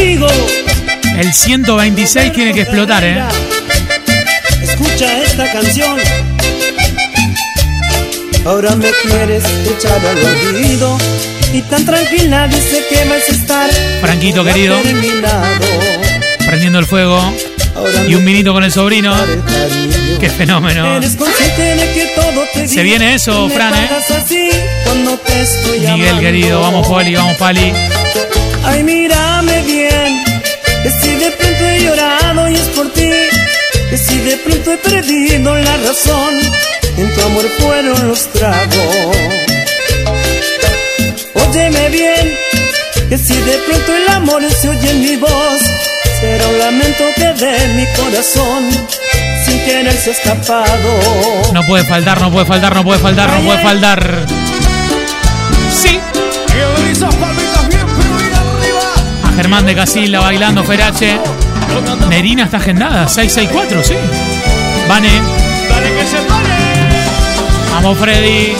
Amigo, El 126 tiene que explotar, ¿eh? escucha esta canción. Ahora me quieres echar al olvido y tan tranquila dice que vas a estar. Franquito, querido. Prendiendo el fuego. Y un vinito con el sobrino. Qué fenómeno. Se viene eso, Fran, ¿eh? Miguel, querido. Vamos, Poli, vamos, Pali. Ay, mírame pronto he perdido la razón, en tu amor fueron los tragos. Óyeme bien, que si de pronto el amor se oye en mi voz, será un lamento que de mi corazón, sin querer se ha escapado. No puede faltar, no puede faltar, no puede faltar, no puede faltar. Sí. A Germán de Casilla bailando Ferache. Nerina está agendada, 664, sí. Vane. Vamos, Freddy.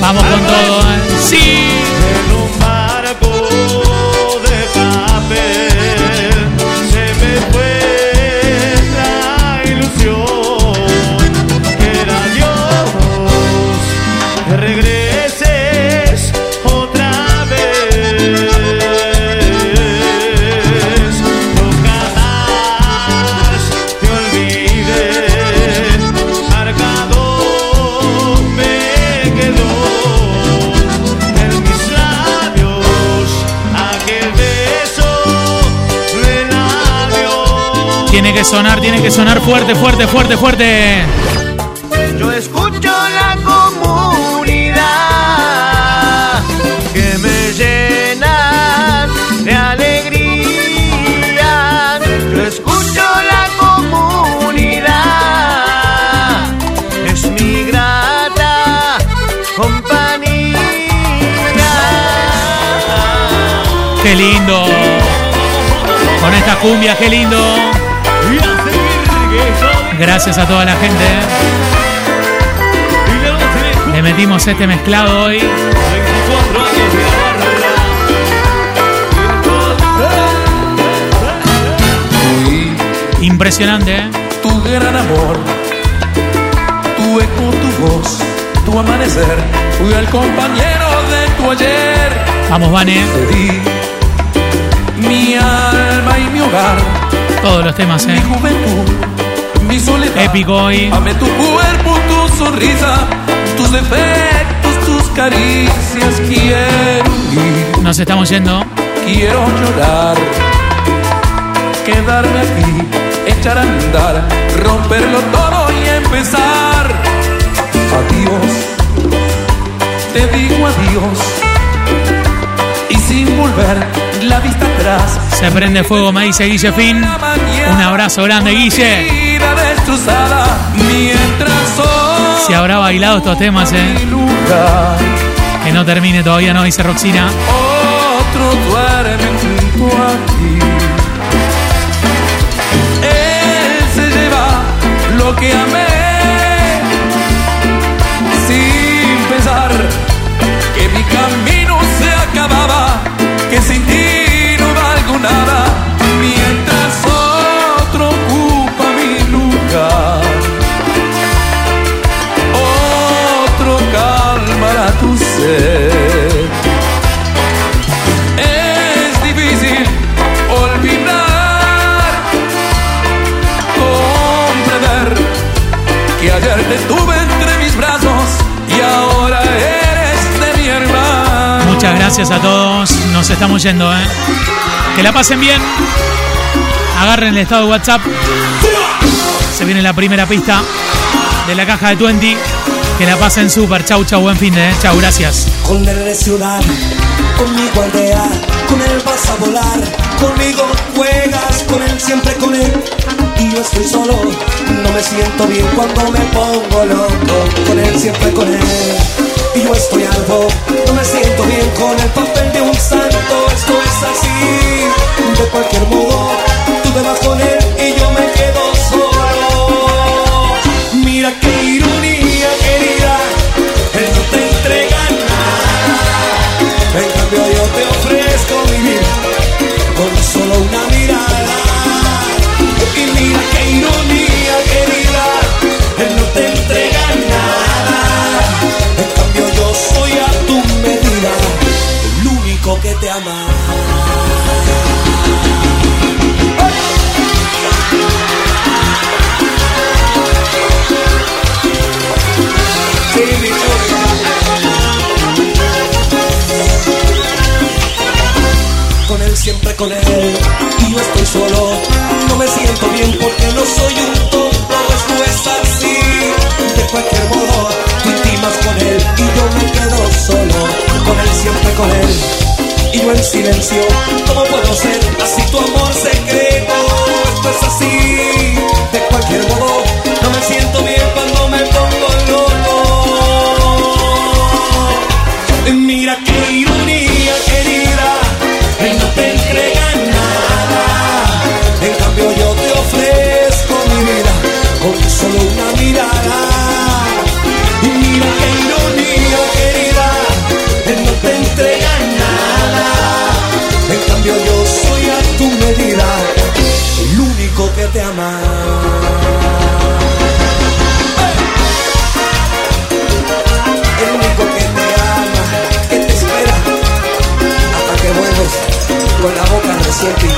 Vamos con todo, ¿eh? Sí. Que sonar, tiene que sonar fuerte, fuerte, fuerte, fuerte. Yo escucho la comunidad que me llena de alegría. Yo escucho la comunidad, es mi grata compañía. Qué lindo. Con esta cumbia, qué lindo. Gracias a toda la gente. ¿eh? Le metimos este mezclado hoy. Impresionante, ¿eh? tu gran amor, tu eco, tu voz, tu amanecer. Fui el compañero de tu ayer. Vamos, Vane. Te di mi alma y mi hogar, Todos los temas, mi ¿eh? juventud, mi soledad. Épico hoy. Amé tu cuerpo, tu sonrisa, tus defectos, tus caricias. Quiero ir, Nos estamos yendo. quiero llorar, quedarme aquí, echar a andar, romperlo todo y empezar. Adiós, te digo adiós. Y sin volver la vista atrás, Se prende fuego, me dice Guille Fin. Un abrazo grande, Guille destrozada mientras hoy Se habrá bailado estos temas, ¿eh? Lugar, que no termine todavía, no dice Roxina. Otro duerme junto a ti. Él se lleva lo que amé. Sin pensar que mi camino se acababa, que sin ti no valgo nada. Es difícil olvidar, comprender que ayer te estuve entre mis brazos y ahora eres de mi hermano. Muchas gracias a todos, nos estamos yendo. ¿eh? Que la pasen bien. Agarren el estado de WhatsApp. Se viene la primera pista de la caja de 20. Que la pasen súper. Chau, chau, buen fin de, ¿eh? Chau, gracias. Con de ciudad, conmigo aldea, con él vas a volar, conmigo juegas, con él siempre con él. Y yo estoy solo, no me siento bien cuando me pongo loco, con él siempre con él. Y yo estoy algo, no me siento bien con el papel de un santo, esto es así, de cualquier modo, tú te vas con él y yo me quedo siempre con él. Y yo estoy solo, no me siento bien porque no soy un tonto, esto es así. De cualquier modo, tú intimas con él y yo me quedo solo, con él, siempre con él. Y yo en silencio, ¿cómo puedo ser así tu amor? Esto la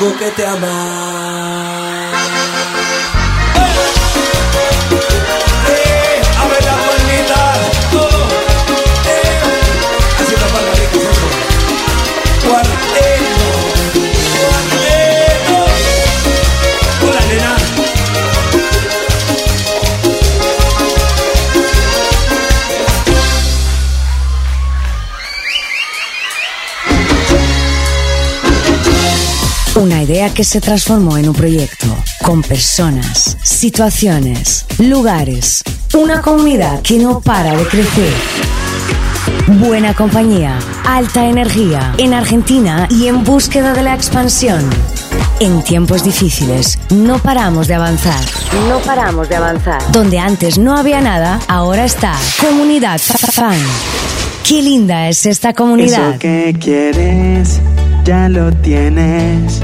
El único que te ama. Idea que se transformó en un proyecto, con personas, situaciones, lugares, una comunidad que no para de crecer. Buena compañía, alta energía, en Argentina y en búsqueda de la expansión. En tiempos difíciles, no paramos de avanzar. No paramos de avanzar. Donde antes no había nada, ahora está. Comunidad Fan. Qué linda es esta comunidad. Eso que quieres, ya lo tienes.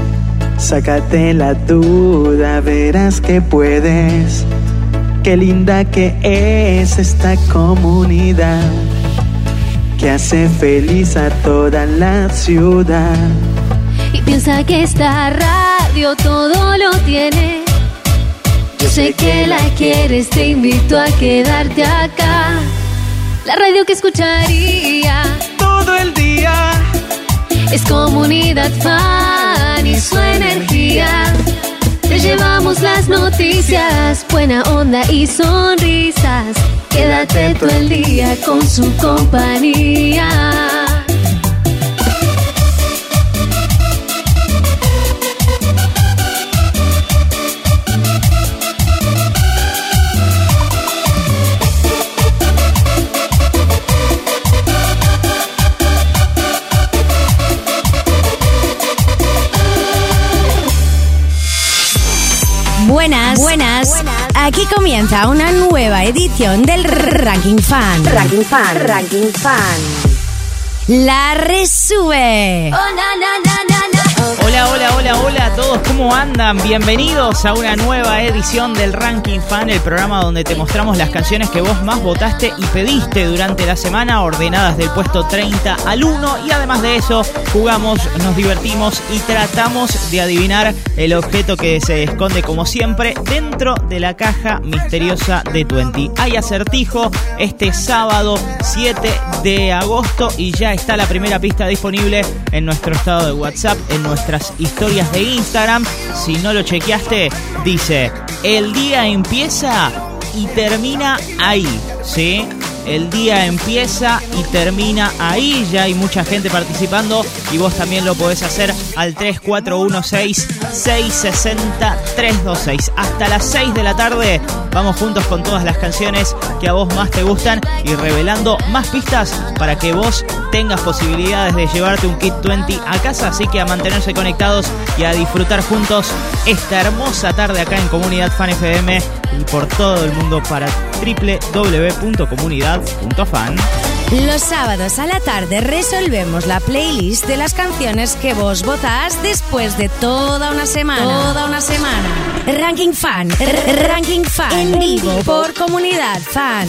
Sácate la duda, verás que puedes. Qué linda que es esta comunidad que hace feliz a toda la ciudad. Y piensa que esta radio todo lo tiene. Yo sé que la quieres, te invito a quedarte acá. La radio que escucharía todo el día es comunidad fan y su energía. Te llevamos las noticias, buena onda y sonrisas. Quédate todo el día con su compañía. Aquí comienza una nueva edición del Ranking Fan. Ranking Fan, Ranking Fan. La resube. Hola, hola, hola, hola a todos, ¿cómo andan? Bienvenidos a una nueva edición del Ranking Fan, el programa donde te mostramos las canciones que vos más votaste y pediste durante la semana, ordenadas del puesto 30 al 1 y además de eso jugamos, nos divertimos y tratamos de adivinar el objeto que se esconde como siempre dentro de la caja misteriosa de 20. Hay acertijo este sábado 7 de agosto y ya está la primera pista disponible en nuestro estado de WhatsApp, en nuestras historias de Instagram. Si no lo chequeaste, dice, el día empieza y termina ahí, ¿sí? El día empieza y termina ahí. Ya hay mucha gente participando y vos también lo podés hacer al 3416-660-326. Hasta las 6 de la tarde vamos juntos con todas las canciones que a vos más te gustan y revelando más pistas para que vos tengas posibilidades de llevarte un kit 20 a casa. Así que a mantenerse conectados y a disfrutar juntos esta hermosa tarde acá en Comunidad Fan FM y por todo el mundo para www.comunidad.fan. Los sábados a la tarde resolvemos la playlist de las canciones que vos votás después de toda una semana. Toda una semana. Ranking Fan. Ranking Fan. En vivo por Comunidad Fan.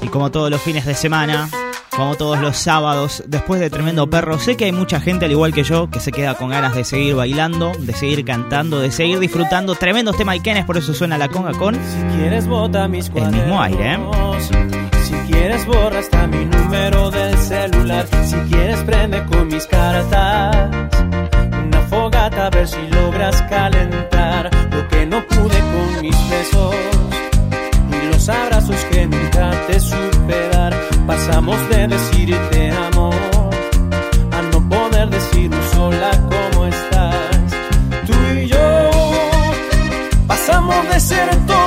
Y como todos los fines de semana, como todos los sábados, después de Tremendo Perro, sé que hay mucha gente, al igual que yo, que se queda con ganas de seguir bailando, de seguir cantando, de seguir disfrutando tremendos temas Ikenes, por eso suena la conga con Si quieres bota mis el mismo aire. ¿eh? Si quieres borra hasta mi número del celular. Si quieres prende con mis cartas. Una fogata a ver si logras calentar lo que no pude con mis besos. Y los abrazos que nunca te supe dar. Pasamos de decir te amo a no poder decir sola cómo estás. Tú y yo pasamos de ser todo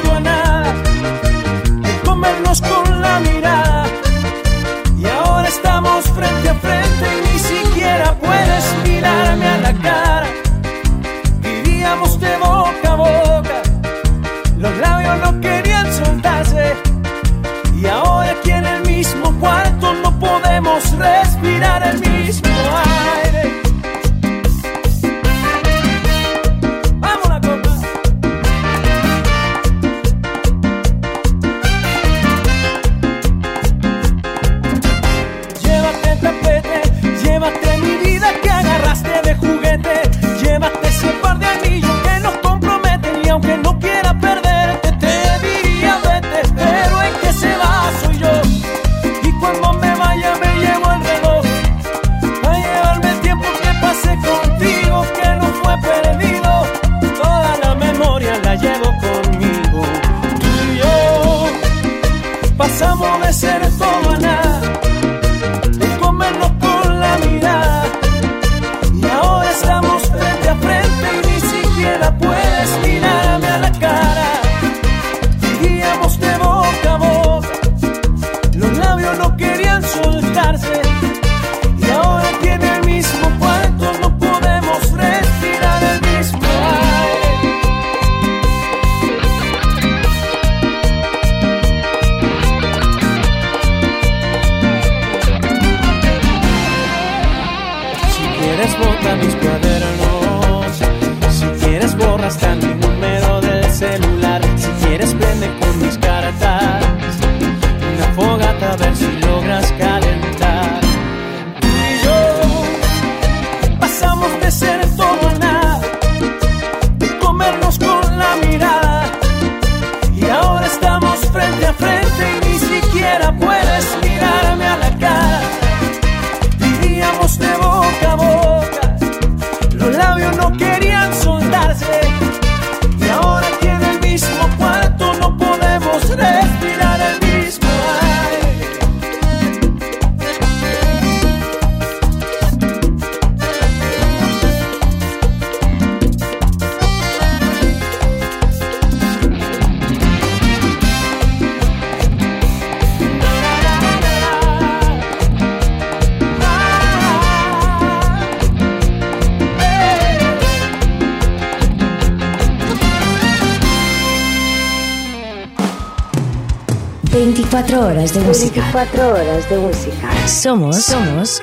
24 horas de música. 24 horas de música. Somos, somos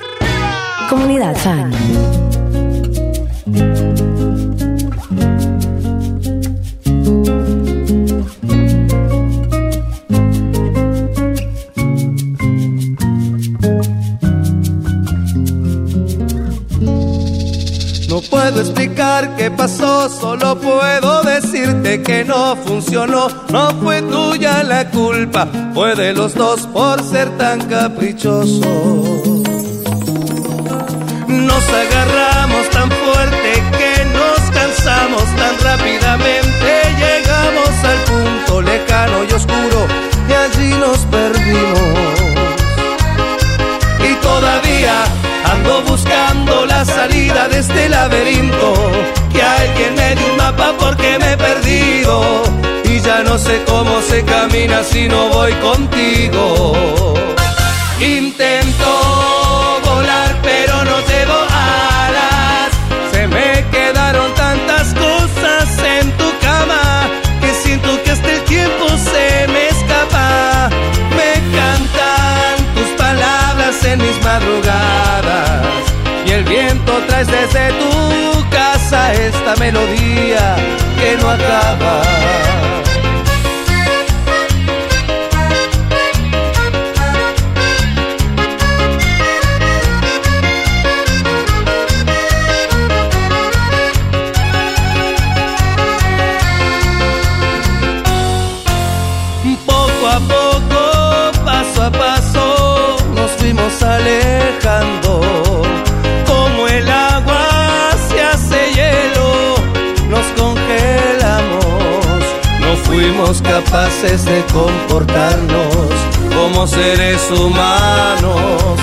Comunidad Fan. Solo puedo decirte que no funcionó. No fue tuya la culpa, fue de los dos por ser tan caprichosos. Nos agarramos tan fuerte que nos cansamos tan rápidamente. Llegamos al punto lejano y oscuro y allí nos perdimos. Y todavía ando buscando la salida de este laberinto. Que alguien me dé un mapa porque me he perdido. Y ya no sé cómo se camina si no voy contigo. Intento volar pero no llevo alas. Se me quedaron tantas cosas en tu cama que siento que hasta el tiempo se me escapa. Me cantan tus palabras en mis madrugadas y el viento traes desde tu melodía que no acaba. Fuimos capaces de comportarnos como seres humanos.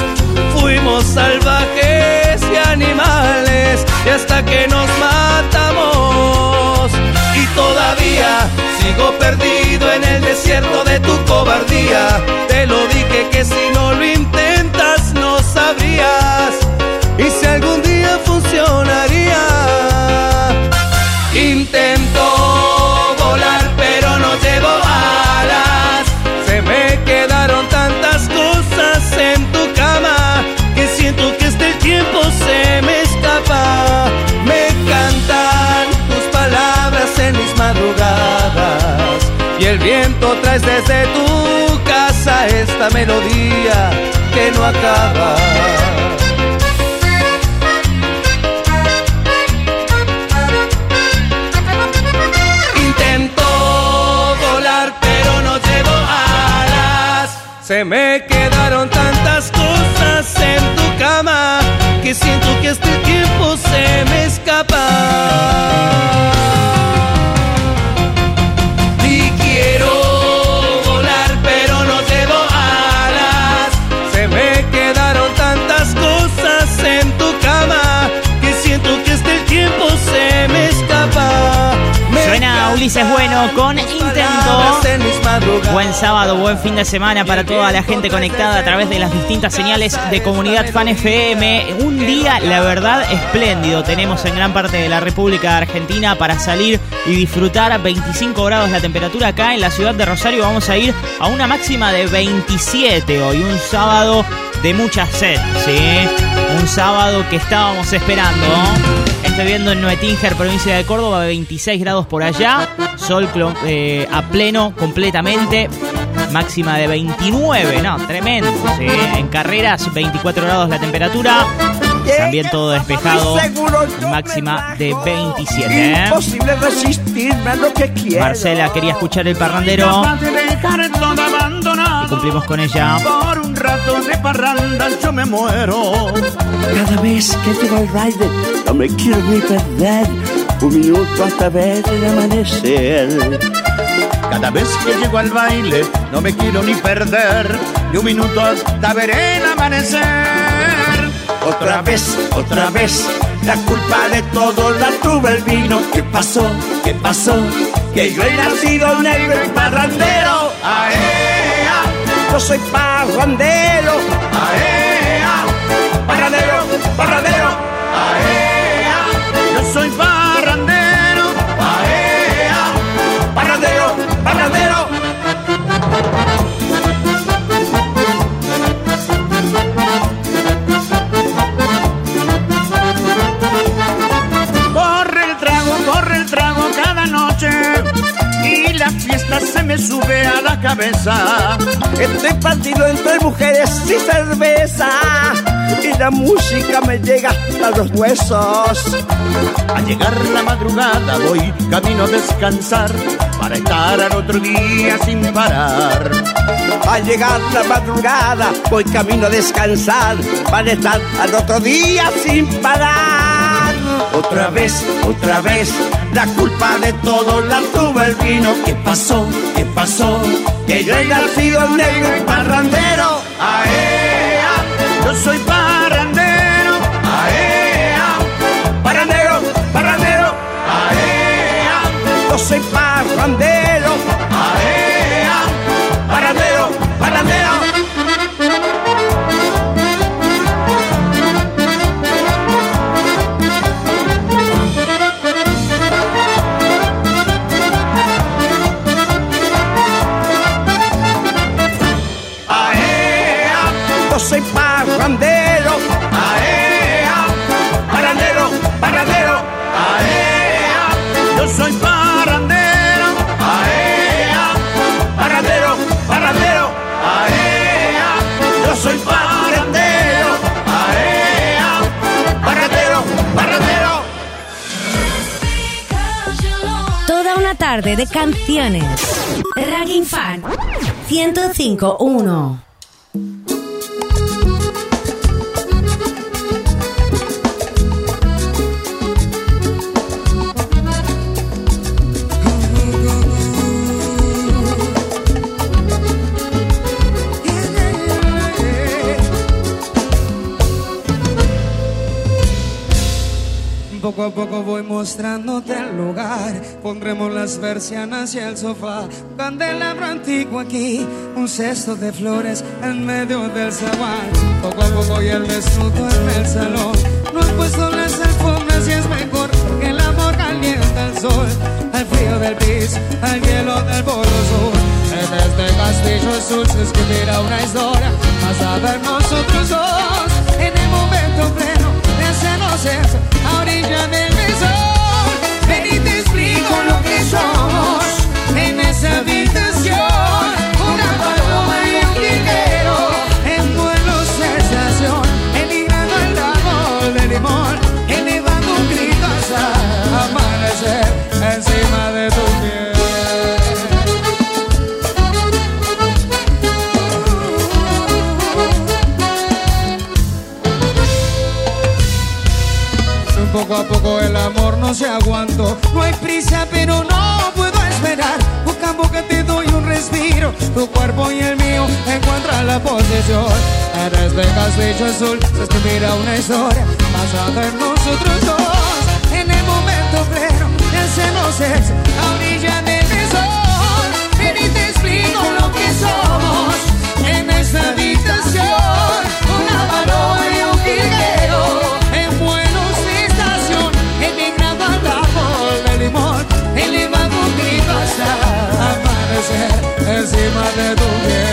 Fuimos salvajes y animales y hasta que nos matamos. Y todavía sigo perdido en el desierto de tu cobardía. Te lo dije que si no lo intentas no sabrías. Y el viento traes desde tu casa esta melodía que no acaba. Intento volar pero no llevo alas. Se me quedaron tantas cosas en tu cama que siento que este tiempo se me escapa. Ulises Bueno con Intento. Buen sábado, buen fin de semana para toda la gente conectada a través de las distintas señales de Comunidad Fan FM. Un día, la verdad, espléndido. Tenemos en gran parte de la República Argentina para salir y disfrutar. 25 grados la temperatura acá en la ciudad de Rosario. Vamos a ir a una máxima de 27 hoy. Un sábado de mucha sed, ¿sí? Un sábado que estábamos esperando. Estoy viendo en Nuetinger, provincia de Córdoba, 26 grados por allá. Sol eh, a pleno completamente. Máxima de 29, no, tremendo. ¿sí? En carreras, 24 grados la temperatura. También todo despejado. Máxima de 27. ¿eh? A lo que quiero. Marcela quería escuchar el parrandero. Y cumplimos con ella. Por un rato de parranda yo me muero. Cada vez que llego al rider no me quiero ni perder un minuto hasta ver el amanecer. Cada vez que llego al baile no me quiero ni perder ni un minuto hasta ver el amanecer. Otra vez, otra vez, la culpa de todo la tuve el vino. ¿Qué pasó? ¿Qué pasó? Que yo he nacido negro y parrandero. ¡Aea! Yo soy parrandero. ¡Aea! Sube a la cabeza. Estoy partido entre mujeres y cerveza. Y la música me llega a los huesos. Al llegar la madrugada voy camino a descansar para estar al otro día sin parar. Al llegar la madrugada voy camino a descansar para estar al otro día sin parar. Otra vez, otra vez, la culpa de todo la tuvo el vino. ¿Qué pasó? ¿Qué pasó? Que yo he nacido negro y parrandero. ¡Aea! Yo soy parrandero. ¡Aea! Parrandero, parrandero. ¡Aea! Yo soy parrandero. Tarde de canciones. Ranking Fan 105.1 Poco a poco voy mostrándote el lugar. Pondremos las persianas y el sofá. Candelabro antiguo aquí. Un cesto de flores en medio del zaguán. Poco a poco y el desnudo en el salón. No he puesto las alfombras y es mejor. Porque el amor calienta el sol. Al frío del piso, al hielo del polo sur. En este castillo azul se escribirá una historia. Vas a ver nosotros dos. En el momento pleno hacernos eso. A orilla del mesón. Ven y te explico lo que somos. En esa habitación. no se aguanto. No hay prisa, pero no puedo esperar. Boca a boca te doy un respiro. Tu cuerpo y el mío encuentran la posesión. Eres de castillo azul, se escribirá una historia basada en nosotros dos. En el momento pleno, ese no es a orilla de 말해도 돼